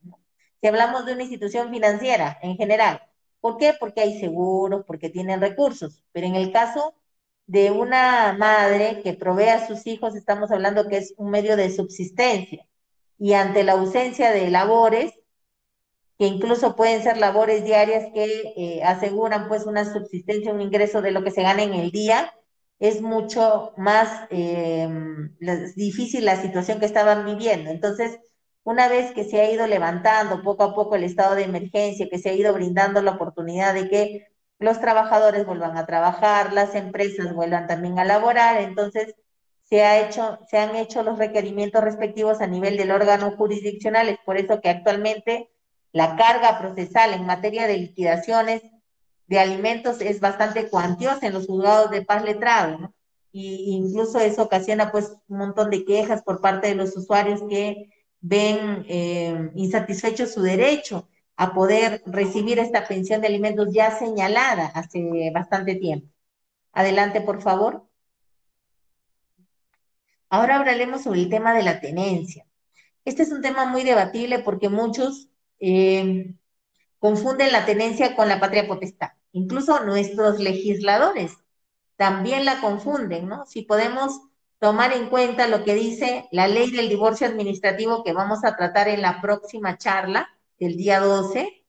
Si hablamos de una institución financiera en general, ¿por qué? Porque hay seguros, porque tienen recursos, pero en el caso de una madre que provee a sus hijos, estamos hablando que es un medio de subsistencia. Y ante la ausencia de labores, que incluso pueden ser labores diarias que eh, aseguran pues una subsistencia, un ingreso de lo que se gana en el día, es mucho más em, difícil la situación que estaban viviendo. Entonces, una vez que se ha ido levantando poco a poco el estado de emergencia, que se ha ido brindando la oportunidad de que los trabajadores vuelvan a trabajar, las empresas vuelvan también a laborar, entonces se, ha hecho, se han hecho los requerimientos respectivos a nivel del órgano jurisdiccional, es por eso que actualmente la carga procesal en materia de liquidaciones de alimentos es bastante cuantiosa en los juzgados de paz letrado. Y incluso eso ocasiona pues un montón de quejas por parte de los usuarios que ven eh, insatisfecho su derecho a poder recibir esta pensión de alimentos ya señalada hace bastante tiempo. Adelante, por favor. Ahora hablaremos sobre el tema de la tenencia. Este es un tema muy debatible porque muchos eh, confunden la tenencia con la patria potestad. Incluso nuestros legisladores también la confunden, ¿no? Si podemos tomar en cuenta lo que dice la ley del divorcio administrativo que vamos a tratar en la próxima charla, el día 12,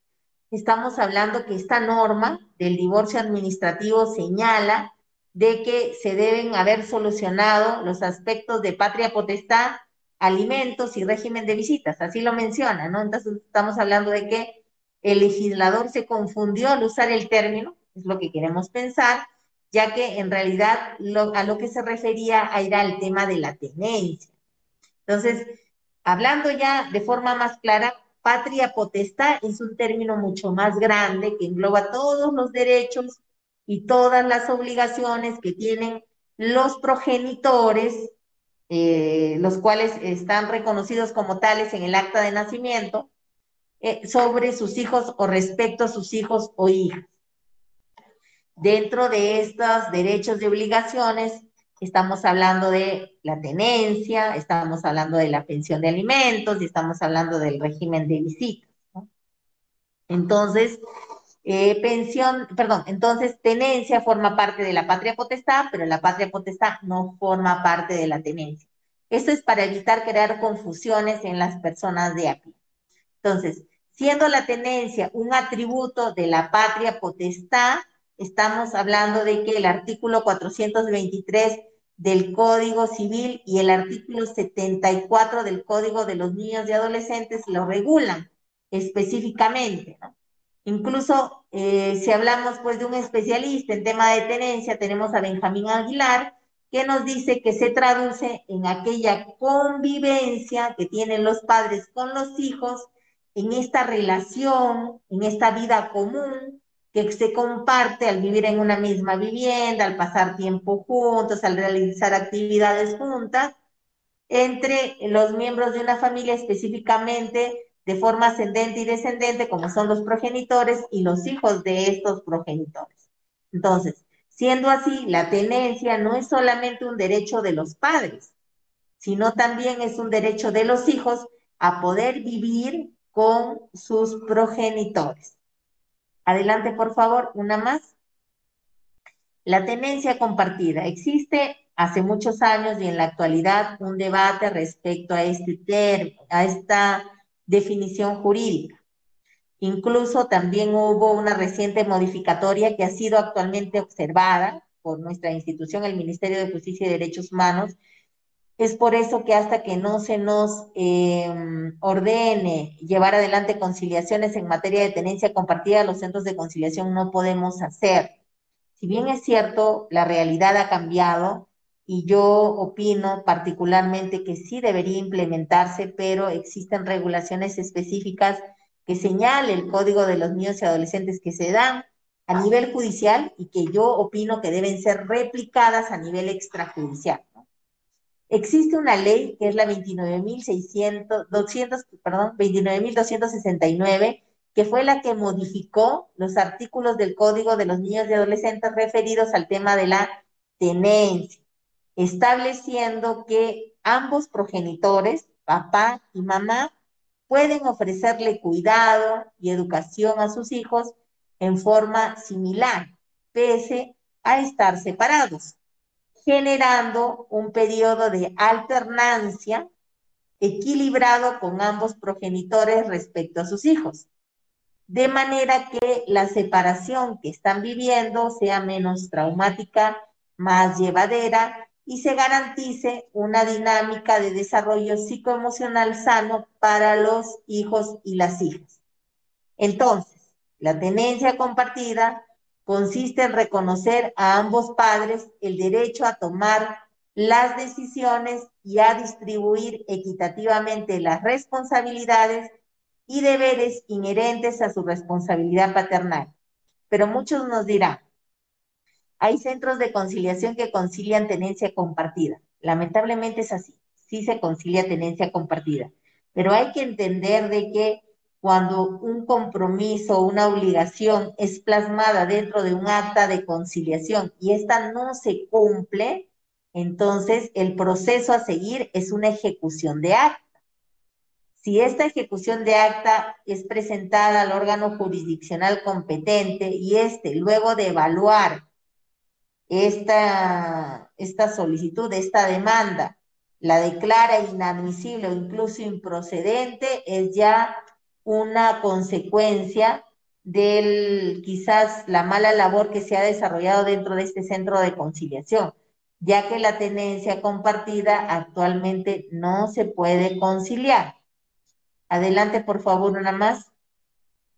estamos hablando que esta norma del divorcio administrativo señala de que se deben haber solucionado los aspectos de patria potestad, alimentos y régimen de visitas, así lo menciona, ¿no? Entonces estamos hablando de que el legislador se confundió al usar el término, es lo que queremos pensar, ya que en realidad a lo que se refería era el tema de la tenencia. Entonces, hablando ya de forma más clara, patria potestad es un término mucho más grande que engloba todos los derechos y todas las obligaciones que tienen los progenitores, eh, los cuales están reconocidos como tales en el acta de nacimiento, eh, sobre sus hijos o respecto a sus hijos o hijas. Dentro de estos derechos y obligaciones, estamos hablando de la tenencia, estamos hablando de la pensión de alimentos y estamos hablando del régimen de visitas. Entonces, eh, pensión, perdón, entonces tenencia forma parte de la patria potestad, pero la patria potestad no forma parte de la tenencia. Esto es para evitar crear confusiones en las personas de aquí. Entonces, siendo la tenencia un atributo de la patria potestad, estamos hablando de que el artículo 423 del Código Civil y el artículo 74 del Código de los Niños y Adolescentes lo regulan específicamente. Incluso eh, si hablamos pues de un especialista en tema de tenencia, tenemos a Benjamín Aguilar, que nos dice que se traduce en aquella convivencia que tienen los padres con los hijos, en esta relación, en esta vida común, que se comparte al vivir en una misma vivienda, al pasar tiempo juntos, al realizar actividades juntas, entre los miembros de una familia específicamente de forma ascendente y descendente, como son los progenitores y los hijos de estos progenitores. Entonces, siendo así, la tenencia no es solamente un derecho de los padres, sino también es un derecho de los hijos a poder vivir con sus progenitores. Adelante, por favor, una más. La tenencia compartida. Existe hace muchos años y en la actualidad un debate respecto a este a esta definición jurídica. Incluso también hubo una reciente modificatoria que ha sido actualmente observada por nuestra institución, el Ministerio de Justicia y Derechos Humanos, es por eso que hasta que no se nos em, ordene llevar adelante conciliaciones en materia de tenencia compartida, los centros de conciliación no podemos hacer. Si bien es cierto, la realidad ha cambiado y yo opino particularmente que sí debería implementarse, pero existen regulaciones específicas que señale el Código de los Niños y Adolescentes que se dan a nivel judicial y que yo opino que deben ser replicadas a nivel extrajudicial. Existe una ley que es la 29.600, perdón, 29.269, que fue la que modificó los artículos del Código de los Niños y Adolescentes referidos al tema de la tenencia, estableciendo que ambos progenitores, papá y mamá, pueden ofrecerle cuidado y educación a sus hijos en forma similar, pese a estar separados generando un periodo de alternancia equilibrado con ambos progenitores respecto a sus hijos, de manera que la separación que están viviendo sea menos traumática, más llevadera y se garantice una dinámica de desarrollo psicoemocional sano para los hijos y las hijas. Entonces, la tenencia compartida consiste en reconocer a ambos padres el derecho a tomar las decisiones y a distribuir equitativamente las responsabilidades y deberes inherentes a su responsabilidad paternal. Pero muchos nos dirán, hay centros de conciliación que concilian tenencia compartida. Lamentablemente es así, sí se concilia tenencia compartida, pero hay que entender de que cuando un compromiso, una obligación es plasmada dentro de un acta de conciliación y esta no se cumple, entonces el proceso a seguir es una ejecución de acta. Si esta ejecución de acta es presentada al órgano jurisdiccional competente y este, luego de evaluar esta, esta solicitud, esta demanda, la declara inadmisible o incluso improcedente, es ya una consecuencia del quizás la mala labor que se ha desarrollado dentro de este centro de conciliación, ya que la tenencia compartida actualmente no se puede conciliar. Adelante, por favor, una más.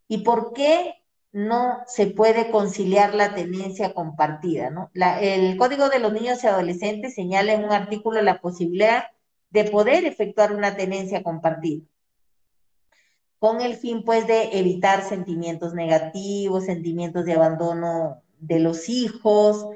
¿Y por qué no se puede conciliar la tenencia compartida? ¿no? el Código de los Niños y Adolescentes señala en un artículo la posibilidad de poder efectuar una tenencia compartida con el fin pues de evitar sentimientos negativos, sentimientos de abandono de los hijos,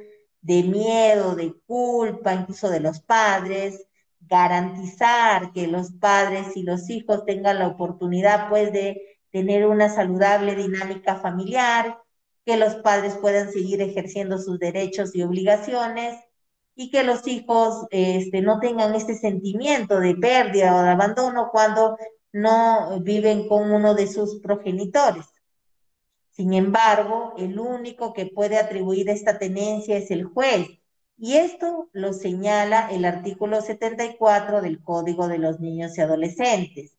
de miedo, de culpa, incluso de los padres, garantizar que los padres y los hijos tengan la oportunidad pues de tener una saludable dinámica familiar, que los padres puedan seguir ejerciendo sus derechos y obligaciones y que los hijos este, no tengan este sentimiento de pérdida o de abandono cuando no viven con uno de sus progenitores. Sin embargo, el único que puede atribuir esta tenencia es el juez, y esto lo señala el artículo 74 del Código de los Niños y Adolescentes,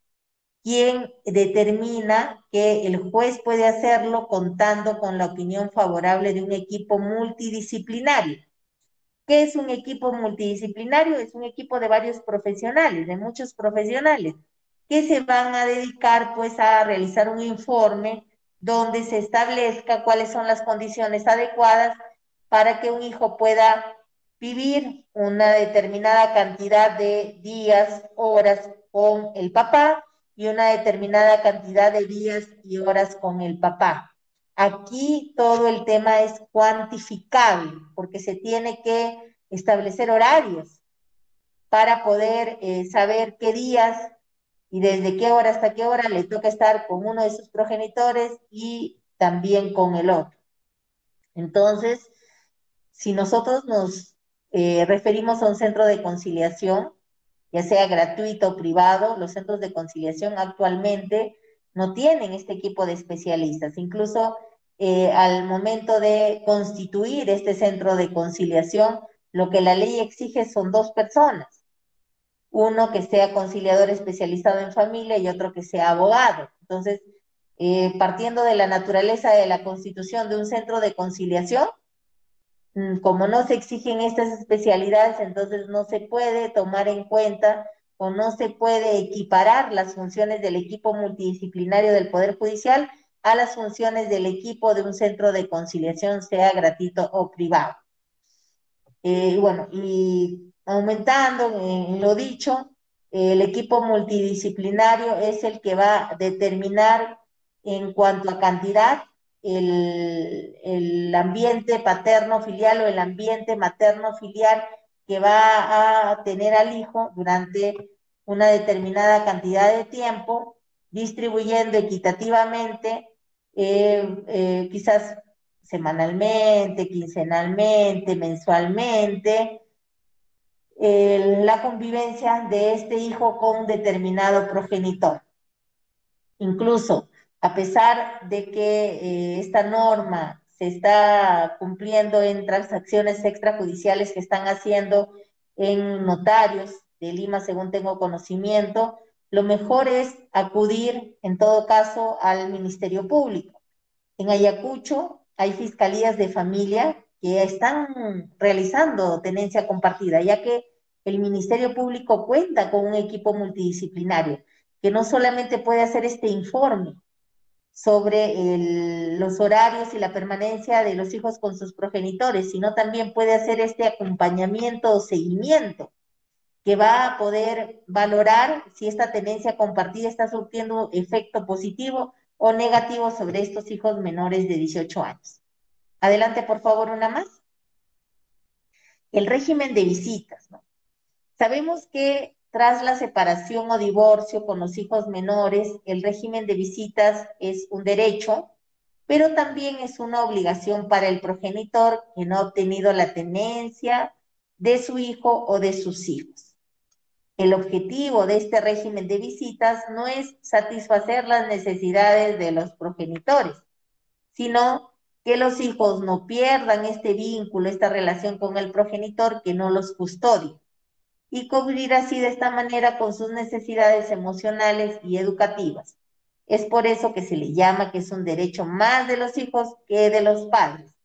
quien determina que el juez puede hacerlo contando con la opinión favorable de un equipo multidisciplinario. ¿Qué es un equipo multidisciplinario? Es un equipo de varios profesionales, de muchos profesionales, que se van a dedicar pues a realizar un informe donde se establezca cuáles son las condiciones adecuadas para que un hijo pueda vivir una determinada cantidad de días, horas con el papá y una determinada cantidad de días y horas con el papá. Aquí todo el tema es cuantificable porque se tiene que establecer horarios para poder eh, saber qué días y desde qué hora hasta qué hora le toca estar con uno de sus progenitores y también con el otro. Entonces, si nosotros nos eh, referimos a un centro de conciliación, ya sea gratuito o privado, los centros de conciliación actualmente no tienen este equipo de especialistas. Incluso eh, al momento de constituir este centro de conciliación, lo que la ley exige son dos personas uno que sea conciliador especializado en familia y otro que sea abogado. Entonces, eh, partiendo de la naturaleza de la constitución de un centro de conciliación, mm, como no se exigen estas especialidades, entonces no se puede tomar en cuenta o no se puede equiparar las funciones del equipo multidisciplinario del Poder Judicial a las funciones del equipo de un centro de conciliación, sea gratuito o privado. Eh, bueno, y aumentando en lo dicho, el equipo multidisciplinario es el que va a determinar en cuanto a cantidad el, ambiente paterno-filial o el ambiente materno-filial que va a tener al hijo durante una determinada cantidad de tiempo, distribuyendo equitativamente, eh, eh, quizás semanalmente, quincenalmente, mensualmente, la convivencia de este hijo con determinado progenitor. Incluso, a pesar de que eh, esta norma se está cumpliendo en transacciones extrajudiciales que están haciendo en notarios de Lima, según tengo conocimiento, lo mejor es acudir, en todo caso, al Ministerio Público. En Ayacucho hay fiscalías de familia que están realizando tenencia compartida, ya que el Ministerio Público cuenta con un equipo multidisciplinario que no solamente puede hacer este informe sobre los horarios y la permanencia de los hijos con sus progenitores, sino también puede hacer este acompañamiento o seguimiento que va a poder valorar si esta tenencia compartida está surtiendo efecto positivo o negativo sobre estos hijos menores de 18 años. Adelante, por favor, una más. El régimen de visitas. Sabemos que tras la separación o divorcio con los hijos menores, el régimen de visitas es un derecho, pero también es una obligación para el progenitor que no ha obtenido la tenencia de su hijo o de sus hijos. El objetivo de este régimen de visitas no es satisfacer las necesidades de los progenitores, sino que los hijos no pierdan este vínculo, esta relación con el progenitor que no los custodie y cubrir así de esta manera con sus necesidades emocionales y educativas. Es por eso que se le llama que es un derecho más de los hijos que de los padres.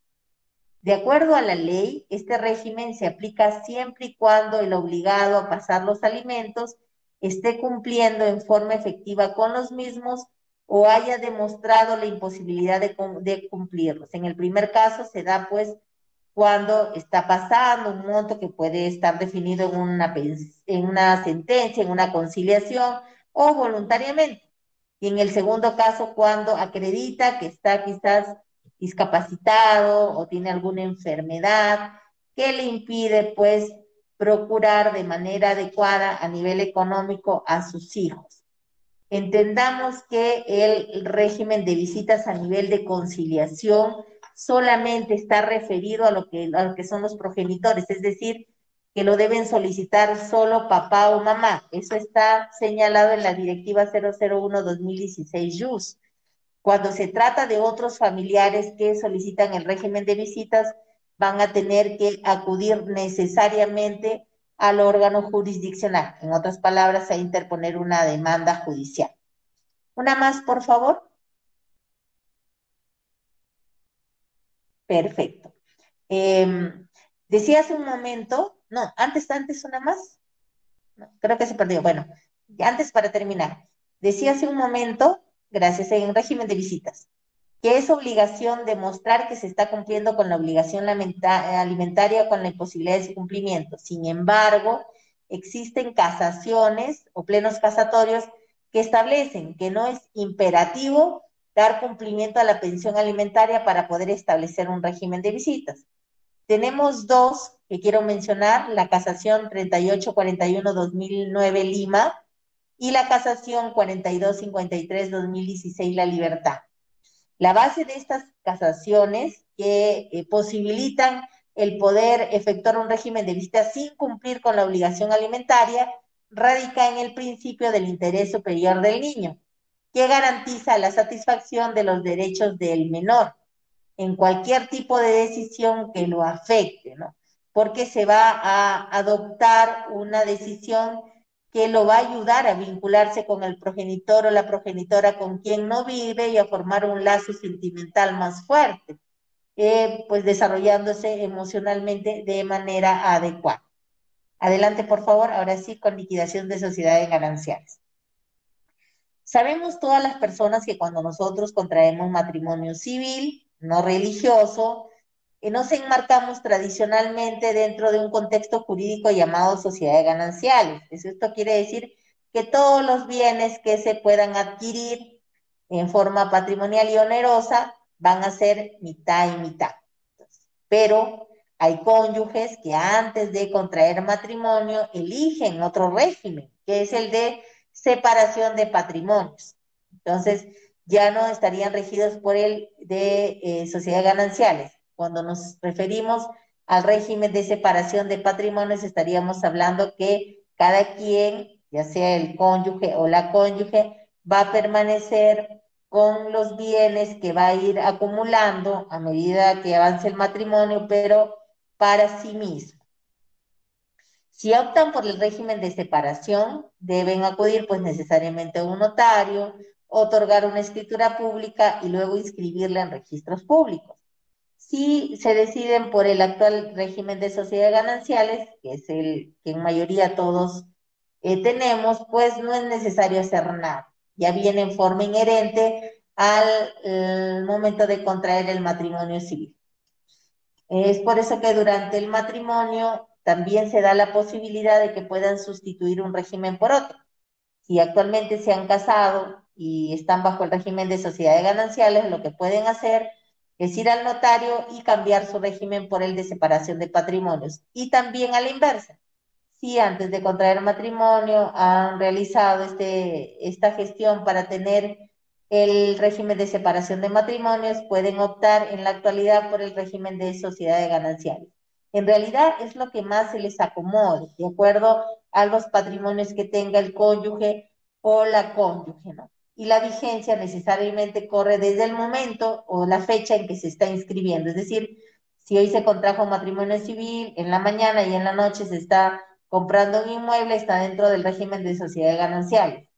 De acuerdo a la ley, este régimen se aplica siempre y cuando el obligado a pasar los alimentos esté cumpliendo en forma efectiva con los mismos o haya demostrado la imposibilidad de, cumplirlos. En el primer caso se da pues cuando está pasando un monto que puede estar definido en una, en una sentencia, en una conciliación o voluntariamente. Y en el segundo caso, cuando acredita que está quizás discapacitado o tiene alguna enfermedad que le impide pues procurar de manera adecuada a nivel económico a sus hijos. Entendamos que el régimen de visitas a nivel de conciliación solamente está referido a lo que, a lo que son los progenitores, es decir, que lo deben solicitar solo papá o mamá. Eso está señalado en la Directiva 001-2016 JUS. Cuando se trata de otros familiares que solicitan el régimen de visitas, van a tener que acudir necesariamente al órgano jurisdiccional, en otras palabras, a interponer una demanda judicial. Una más, por favor. Perfecto. Em, decía hace un momento, no, antes, antes una más. creo que se perdió. Bueno, antes para terminar. Decía hace un momento gracias, en régimen de visitas, que es obligación demostrar que se está cumpliendo con la obligación alimentaria con la imposibilidad de su cumplimiento. Sin embargo, existen casaciones o plenos casatorios que establecen que no es imperativo dar cumplimiento a la pensión alimentaria para poder establecer un régimen de visitas. Tenemos dos que quiero mencionar, la casación 3841-2009 Lima y la casación 4253-2016 La Libertad. La base de estas casaciones que eh, posibilitan el poder efectuar un régimen de visita sin cumplir con la obligación alimentaria radica en el principio del interés superior del niño, que garantiza la satisfacción de los derechos del menor en cualquier tipo de decisión que lo afecte, ¿no? Porque se va a adoptar una decisión que lo va a ayudar a vincularse con el progenitor o la progenitora con quien no vive y a formar un lazo sentimental más fuerte, eh, pues desarrollándose emocionalmente de manera adecuada. Adelante, por favor, ahora sí, con liquidación de sociedades gananciales. Sabemos todas las personas que cuando nosotros contraemos matrimonio civil, no religioso, nos enmarcamos tradicionalmente dentro de un contexto jurídico llamado sociedad gananciales. Esto quiere decir que todos los bienes que se puedan adquirir en forma patrimonial y onerosa van a ser mitad y mitad. Pero Hay cónyuges que antes de contraer matrimonio eligen otro régimen, que es el de separación de patrimonios. Entonces, ya no estarían regidos por el de eh, sociedades gananciales. Cuando nos referimos al régimen de separación de patrimonios, estaríamos hablando que cada quien, ya sea el cónyuge o la cónyuge, va a permanecer con los bienes que va a ir acumulando a medida que avance el matrimonio, pero para sí mismo. Si optan por el régimen de separación, deben acudir pues necesariamente a un notario, otorgar una escritura pública y luego inscribirla en registros públicos. Si se deciden por el actual régimen de sociedades gananciales, que es el que en mayoría todos eh, tenemos, pues no es necesario hacer nada. Ya viene en forma inherente al momento de contraer el matrimonio civil. Es por eso que durante el matrimonio también se da la posibilidad de que puedan sustituir un régimen por otro. Si actualmente se han casado y están bajo el régimen de sociedades gananciales, lo que pueden hacer es ir al notario y cambiar su régimen por el de separación de patrimonios. Y también a la inversa. Si antes de contraer matrimonio han realizado este, esta gestión para tener el régimen de separación de matrimonios, pueden optar en la actualidad por el régimen de sociedades gananciales. En realidad es lo que más se les acomode, de acuerdo a los patrimonios que tenga el cónyuge o la cónyuge, ¿no? Y la vigencia necesariamente corre desde el momento o la fecha en que se está inscribiendo. Es decir, si hoy se contrajo matrimonio civil, en la mañana y en la noche se está comprando un inmueble, está dentro del régimen de sociedad gananciales.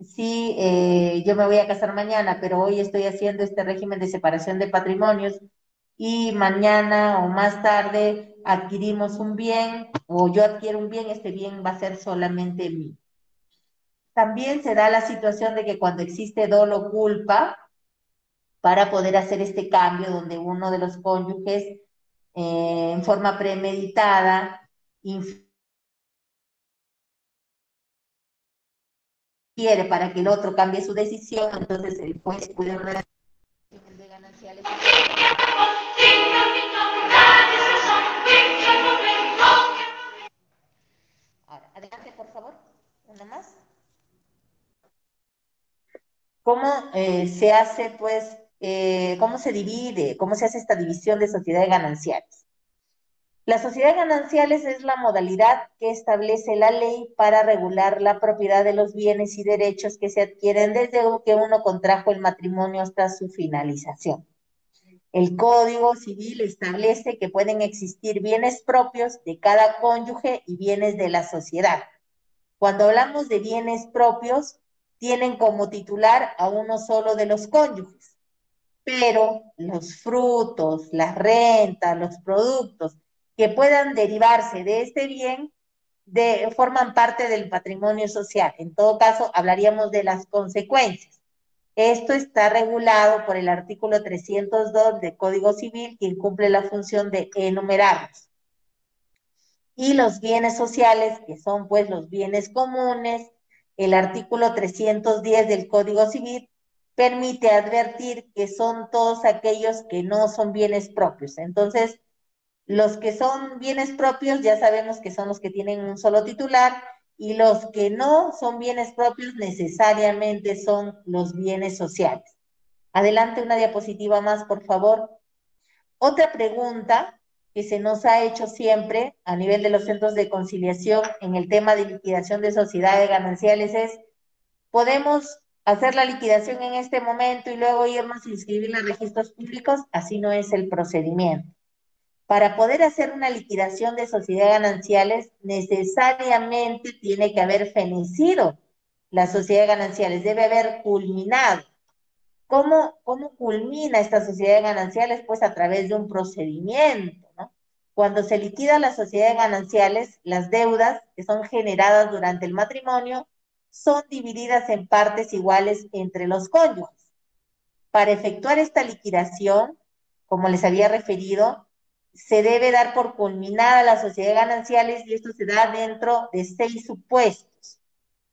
Si eh, yo me voy a casar mañana, pero hoy estoy haciendo este régimen de separación de patrimonios y mañana o más tarde adquirimos un bien o yo adquiero un bien, este bien va a ser solamente mío. También se da la situación de que cuando existe dolo culpa, para poder hacer este cambio donde uno de los cónyuges eh, en forma premeditada quiere para que el otro cambie su decisión, entonces el juez puede ordenar. Ahora, adelante por favor, una más cómo eh, se hace, pues, eh, cómo se divide, cómo se hace esta división de sociedades gananciales. La sociedad gananciales es la modalidad que establece la ley para regular la propiedad de los bienes y derechos que se adquieren desde que uno contrajo el matrimonio hasta su finalización. El Código Civil establece que pueden existir bienes propios de cada cónyuge y bienes de la sociedad. Cuando hablamos de bienes propios, tienen como titular a uno solo de los cónyuges, pero los frutos, las rentas, los productos que puedan derivarse de este bien forman parte del patrimonio social. En todo caso, hablaríamos de las consecuencias. Esto está regulado por el artículo 302 del Código Civil, quien cumple la función de enumerarlos. Y los bienes sociales, que son pues los bienes comunes, el artículo 310 del Código Civil permite advertir que son todos aquellos que no son bienes propios. Entonces, los que son bienes propios ya sabemos que son los que tienen un solo titular y los que no son bienes propios necesariamente son los bienes sociales. Adelante una diapositiva más, por favor. Otra pregunta que se nos ha hecho siempre a nivel de los centros de conciliación en el tema de liquidación de sociedades gananciales es, ¿podemos hacer la liquidación en este momento y luego irnos a inscribir en registros públicos? Así no es el procedimiento. Para poder hacer una liquidación de sociedades gananciales, necesariamente tiene que haber fenecido la sociedad gananciales, debe haber culminado. ¿Cómo, ¿Cómo culmina esta sociedad gananciales? Pues a través de un procedimiento cuando se liquida las sociedades gananciales, las deudas que son generadas durante el matrimonio son divididas en partes iguales entre los cónyuges. Para efectuar esta liquidación, como les había referido, se debe dar por culminada la sociedad gananciales y esto se da dentro de seis supuestos.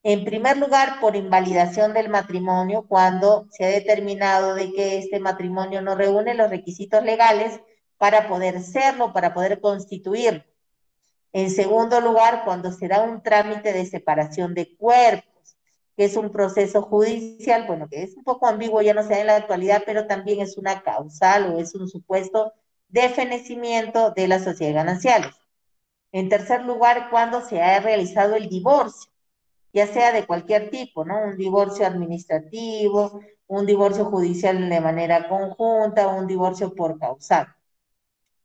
En primer lugar, por invalidación del matrimonio, cuando se ha determinado de que este matrimonio no reúne los requisitos legales para poder serlo, para poder constituirlo. En segundo lugar, cuando se da un trámite de separación de cuerpos, que es un proceso judicial, bueno, que es un poco ambiguo, ya no sé en la actualidad, pero también es una causal o es un supuesto de fenecimiento de las sociedades gananciales. En tercer lugar, cuando se ha realizado el divorcio, ya sea de cualquier tipo, ¿no? Un divorcio administrativo, un divorcio judicial de manera conjunta, un divorcio por causal.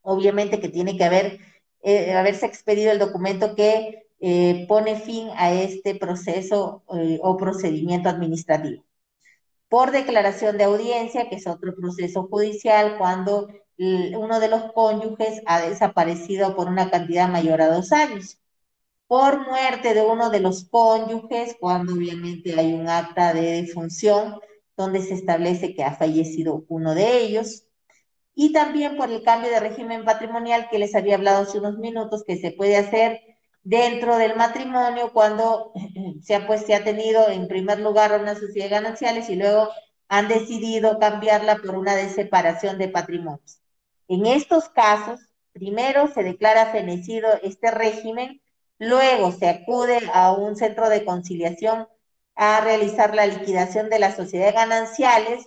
Obviamente que tiene que haber, eh, haberse expedido el documento que eh, pone fin a este proceso eh, o procedimiento administrativo. Por declaración de audiencia, que es otro proceso judicial, cuando uno de los cónyuges ha desaparecido por una cantidad mayor a dos años. Por muerte de uno de los cónyuges, cuando obviamente hay un acta de defunción donde se establece que ha fallecido uno de ellos. Y también por el cambio de régimen patrimonial que les había hablado hace unos minutos, que se puede hacer dentro del matrimonio cuando se ha, pues, se ha tenido en primer lugar una sociedad de y luego han decidido cambiarla por una de separación de patrimonios. En estos casos, primero se declara fenecido este régimen, luego se acude a un centro de conciliación a realizar la liquidación de las sociedades gananciales,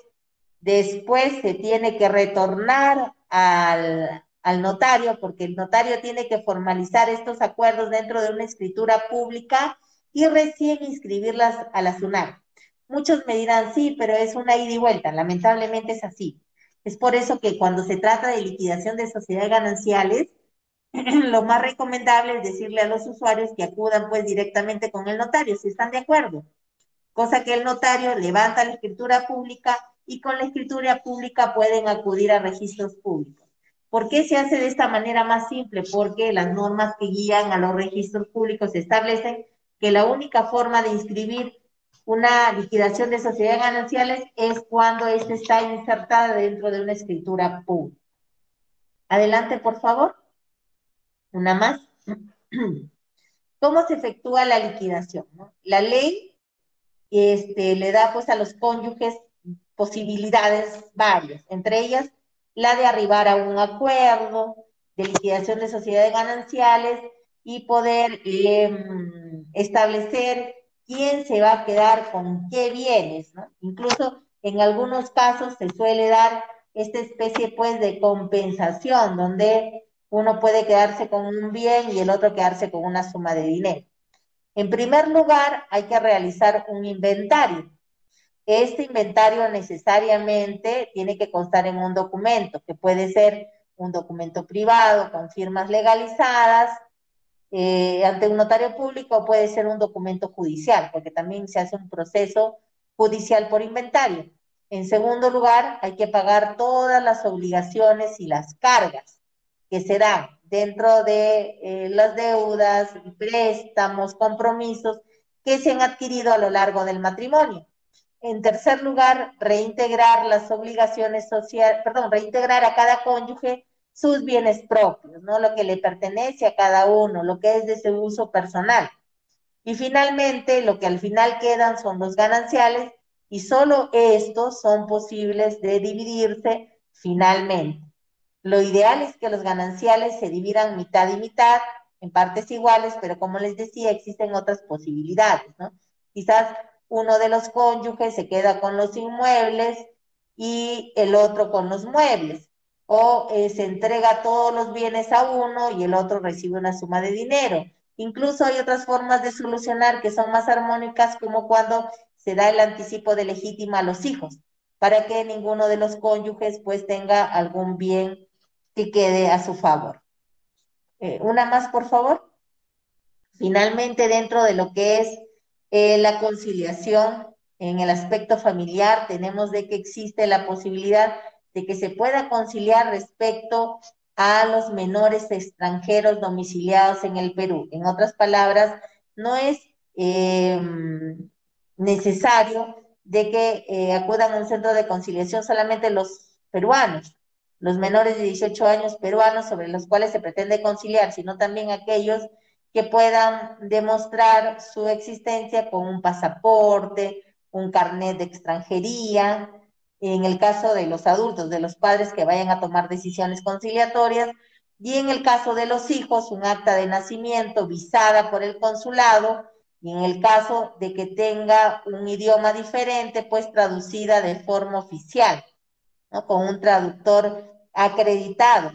después se tiene que retornar al, al notario, porque el notario tiene que formalizar estos acuerdos dentro de una escritura pública y recién inscribirlas a la SUNAT. Muchos me dirán, sí, pero es una ida y vuelta, lamentablemente es así. Es por eso que cuando se trata de liquidación de sociedades gananciales, lo más recomendable es decirle a los usuarios que acudan pues directamente con el notario, si están de acuerdo. Cosa que el notario levanta la escritura pública y con la escritura pública pueden acudir a registros públicos. ¿Por qué se hace de esta manera más simple? Porque las normas que guían a los registros públicos establecen que la única forma de inscribir una liquidación de sociedades gananciales es cuando ésta está insertada dentro de una escritura pública. Adelante, por favor. Una más. ¿Cómo se efectúa la liquidación? La ley este, le da pues a los cónyuges posibilidades varias, entre ellas la de arribar a un acuerdo de liquidación de sociedades gananciales y poder em, establecer quién se va a quedar con qué bienes. Incluso en algunos casos se suele dar esta especie pues de compensación, donde uno puede quedarse con un bien y el otro quedarse con una suma de dinero. En primer lugar, hay que realizar un inventario. Este inventario necesariamente tiene que constar en un documento, que puede ser un documento privado con firmas legalizadas, eh, ante un notario público puede ser un documento judicial, porque también se hace un proceso judicial por inventario. En segundo lugar, hay que pagar todas las obligaciones y las cargas que se dan dentro de eh, las deudas, préstamos, compromisos que se han adquirido a lo largo del matrimonio. En tercer lugar, reintegrar las obligaciones sociales, perdón, reintegrar a cada cónyuge sus bienes propios, ¿no? Lo que le pertenece a cada uno, lo que es de su uso personal. Y finalmente, lo que al final quedan son los gananciales y solo estos son posibles de dividirse finalmente. Lo ideal es que los gananciales se dividan mitad y mitad en partes iguales, pero como les decía, existen otras posibilidades, ¿no? Quizás uno de los cónyuges se queda con los inmuebles y el otro con los muebles o eh, se entrega todos los bienes a uno y el otro recibe una suma de dinero. Incluso hay otras formas de solucionar que son más armónicas, como cuando se da el anticipo de legítima a los hijos, para que ninguno de los cónyuges pues tenga algún bien que quede a su favor. Eh, una más, por favor. Finalmente, dentro de lo que es eh, la conciliación en el aspecto familiar, tenemos de que existe la posibilidad de que se pueda conciliar respecto a los menores extranjeros domiciliados en el Perú. En otras palabras, no es em, necesario de que eh, acudan a un centro de conciliación solamente los peruanos, los menores de 18 años peruanos sobre los cuales se pretende conciliar, sino también aquellos que puedan demostrar su existencia con un pasaporte, un carnet de extranjería, en el caso de los adultos, de los padres que vayan a tomar decisiones conciliatorias, y en el caso de los hijos, un acta de nacimiento visada por el consulado, y en el caso de que tenga un idioma diferente, pues traducida de forma oficial, ¿no? con un traductor acreditado.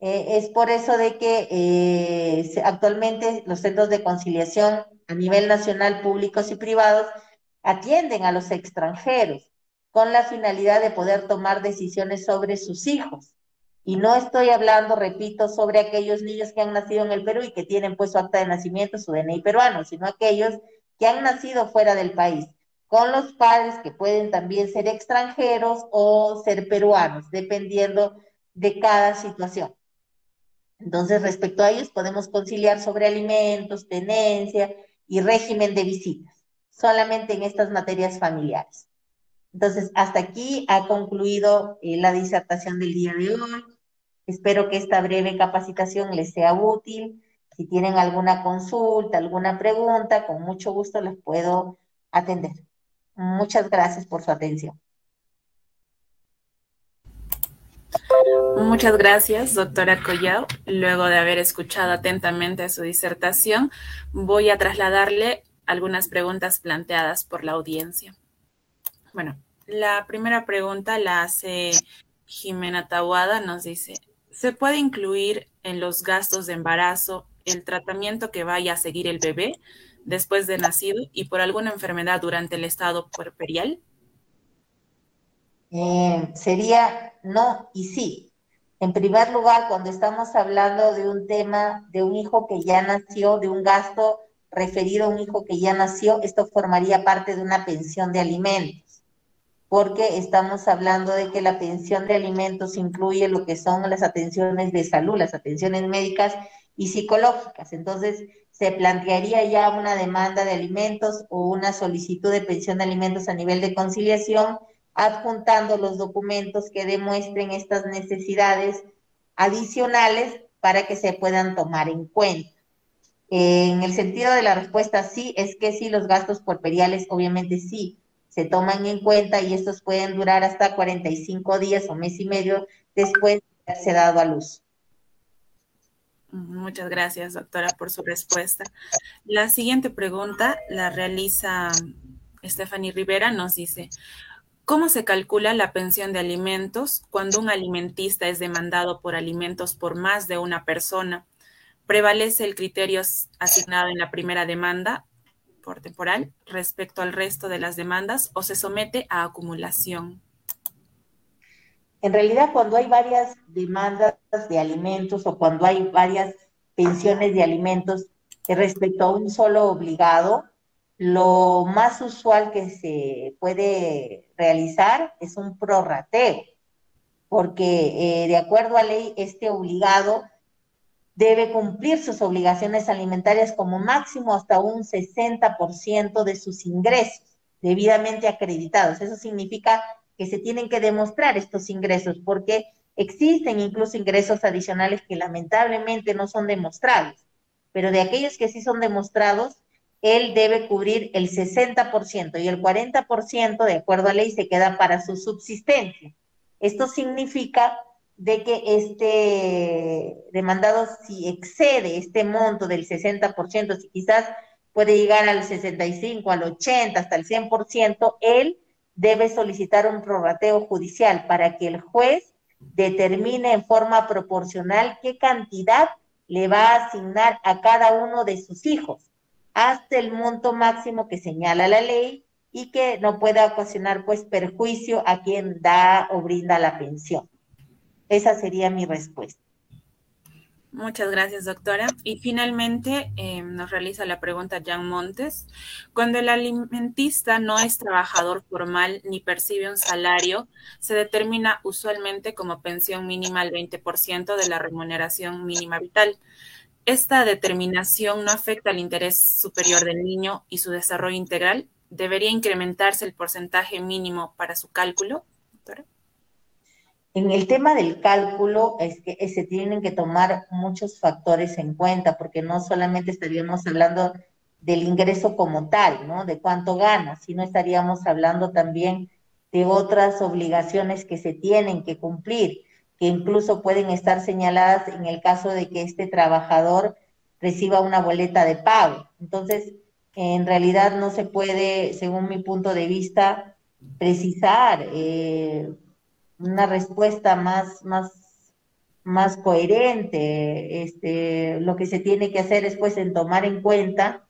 Eh, es por eso de que eh, actualmente los centros de conciliación a nivel nacional, públicos y privados, atienden a los extranjeros con la finalidad de poder tomar decisiones sobre sus hijos. Y no estoy hablando, repito, sobre aquellos niños que han nacido en el Perú y que tienen pues su acta de nacimiento, su DNI peruano, sino aquellos que han nacido fuera del país, con los padres que pueden también ser extranjeros o ser peruanos, dependiendo de cada situación. Entonces, respecto a ellos, podemos conciliar sobre alimentos, tenencia y régimen de visitas, solamente en estas materias familiares. Entonces, hasta aquí ha concluido eh, la disertación del día de hoy. Espero que esta breve capacitación les sea útil. Si tienen alguna consulta, alguna pregunta, con mucho gusto les puedo atender. Muchas gracias por su atención. Muchas gracias, doctora Collao. Luego de haber escuchado atentamente su disertación, voy a trasladarle algunas preguntas planteadas por la audiencia. Bueno, la primera pregunta la hace Jimena Tawada, nos dice, ¿se puede incluir en los gastos de embarazo el tratamiento que vaya a seguir el bebé después de nacido y por alguna enfermedad durante el estado puerperial? Eh, sería no y sí. En primer lugar, cuando estamos hablando de un tema de un hijo que ya nació, de un gasto referido a un hijo que ya nació, esto formaría parte de una pensión de alimentos, porque estamos hablando de que la pensión de alimentos incluye lo que son las atenciones de salud, las atenciones médicas y psicológicas. Entonces, se plantearía ya una demanda de alimentos o una solicitud de pensión de alimentos a nivel de conciliación adjuntando los documentos que demuestren estas necesidades adicionales para que se puedan tomar en cuenta. En el sentido de la respuesta sí, es que sí, los gastos corporiales obviamente sí se toman en cuenta y estos pueden durar hasta 45 días o mes y medio después de haberse dado a luz. Muchas gracias, doctora, por su respuesta. La siguiente pregunta la realiza Stephanie Rivera, nos dice, ¿Cómo se calcula la pensión de alimentos cuando un alimentista es demandado por alimentos por más de una persona? ¿Prevalece el criterio asignado en la primera demanda por temporal respecto al resto de las demandas o se somete a acumulación? En realidad, cuando hay varias demandas de alimentos o cuando hay varias pensiones de alimentos respecto a un solo obligado, lo más usual que se puede realizar es un prorrateo, porque eh, de acuerdo a ley, este obligado debe cumplir sus obligaciones alimentarias como máximo hasta un 60% de sus ingresos debidamente acreditados. Eso significa que se tienen que demostrar estos ingresos, porque existen incluso ingresos adicionales que lamentablemente no son demostrables, pero de aquellos que sí son demostrados, él debe cubrir el 60% y el 40% de acuerdo a ley se queda para su subsistencia. Esto significa de que este demandado si excede este monto del 60%, si quizás puede llegar al 65, al 80, hasta el 100%, él debe solicitar un prorrateo judicial para que el juez determine en forma proporcional qué cantidad le va a asignar a cada uno de sus hijos hasta el monto máximo que señala la ley y que no pueda ocasionar pues perjuicio a quien da o brinda la pensión. Esa sería mi respuesta. Muchas gracias, doctora. Y finalmente eh, nos realiza la pregunta Jan Montes. Cuando el alimentista no es trabajador formal ni percibe un salario, se determina usualmente como pensión mínima el 20% de la remuneración mínima vital esta determinación no afecta al interés superior del niño y su desarrollo integral, ¿debería incrementarse el porcentaje mínimo para su cálculo, doctora? En el tema del cálculo es que se tienen que tomar muchos factores en cuenta, porque no solamente estaríamos hablando del ingreso como tal, ¿no? De cuánto gana, sino estaríamos hablando también de otras obligaciones que se tienen que cumplir, que incluso pueden estar señaladas en el caso de que este trabajador reciba una boleta de pago. Entonces, en realidad no se puede, según mi punto de vista, precisar eh, una respuesta más, más, más coherente. Este, lo que se tiene que hacer es pues en tomar en cuenta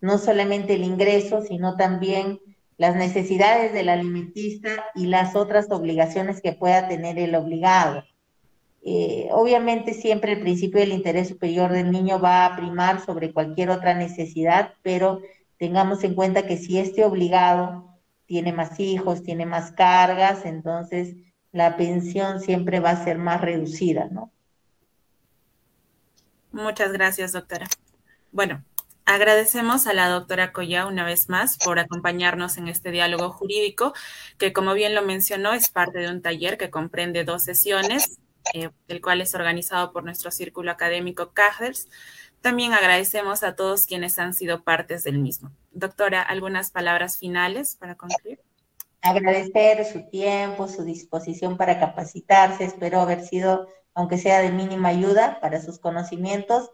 no solamente el ingreso, sino también las necesidades del alimentista y las otras obligaciones que pueda tener el obligado. Eh, obviamente siempre el principio del interés superior del niño va a primar sobre cualquier otra necesidad, pero tengamos en cuenta que si este obligado tiene más hijos, tiene más cargas, entonces la pensión siempre va a ser más reducida, ¿no? Muchas gracias, doctora. Bueno, Agradecemos a la doctora Coya una vez más por acompañarnos en este diálogo jurídico, que como bien lo mencionó, es parte de un taller que comprende dos sesiones, eh, el cual es organizado por nuestro círculo académico CAGDERS. También agradecemos a todos quienes han sido partes del mismo. Doctora, ¿algunas palabras finales para concluir? Agradecer su tiempo, su disposición para capacitarse. Espero haber sido, aunque sea de mínima ayuda, para sus conocimientos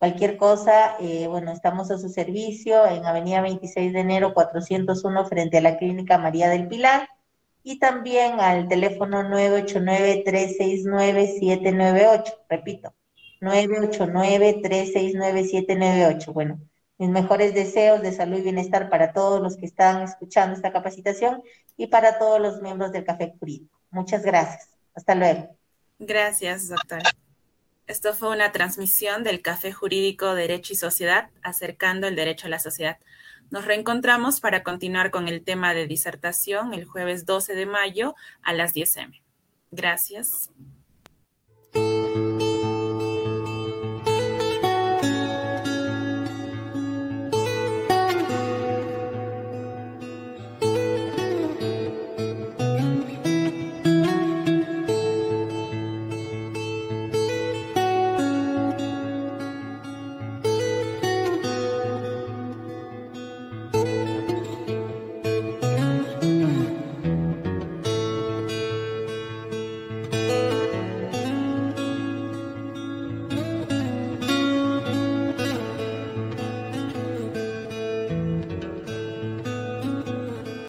Cualquier cosa, eh, bueno, estamos a su servicio en Avenida 26 de enero 401 frente a la Clínica María del Pilar y también al teléfono 989-369-798. Repito, 989-369-798. Bueno, mis mejores deseos de salud y bienestar para todos los que están escuchando esta capacitación y para todos los miembros del Café Jurídico. Muchas gracias. Hasta luego. Gracias, doctora. Esto fue una transmisión del Café Jurídico Derecho y Sociedad, acercando el derecho a la sociedad. Nos reencontramos para continuar con el tema de disertación el jueves 12 de mayo a las 10 m. Gracias.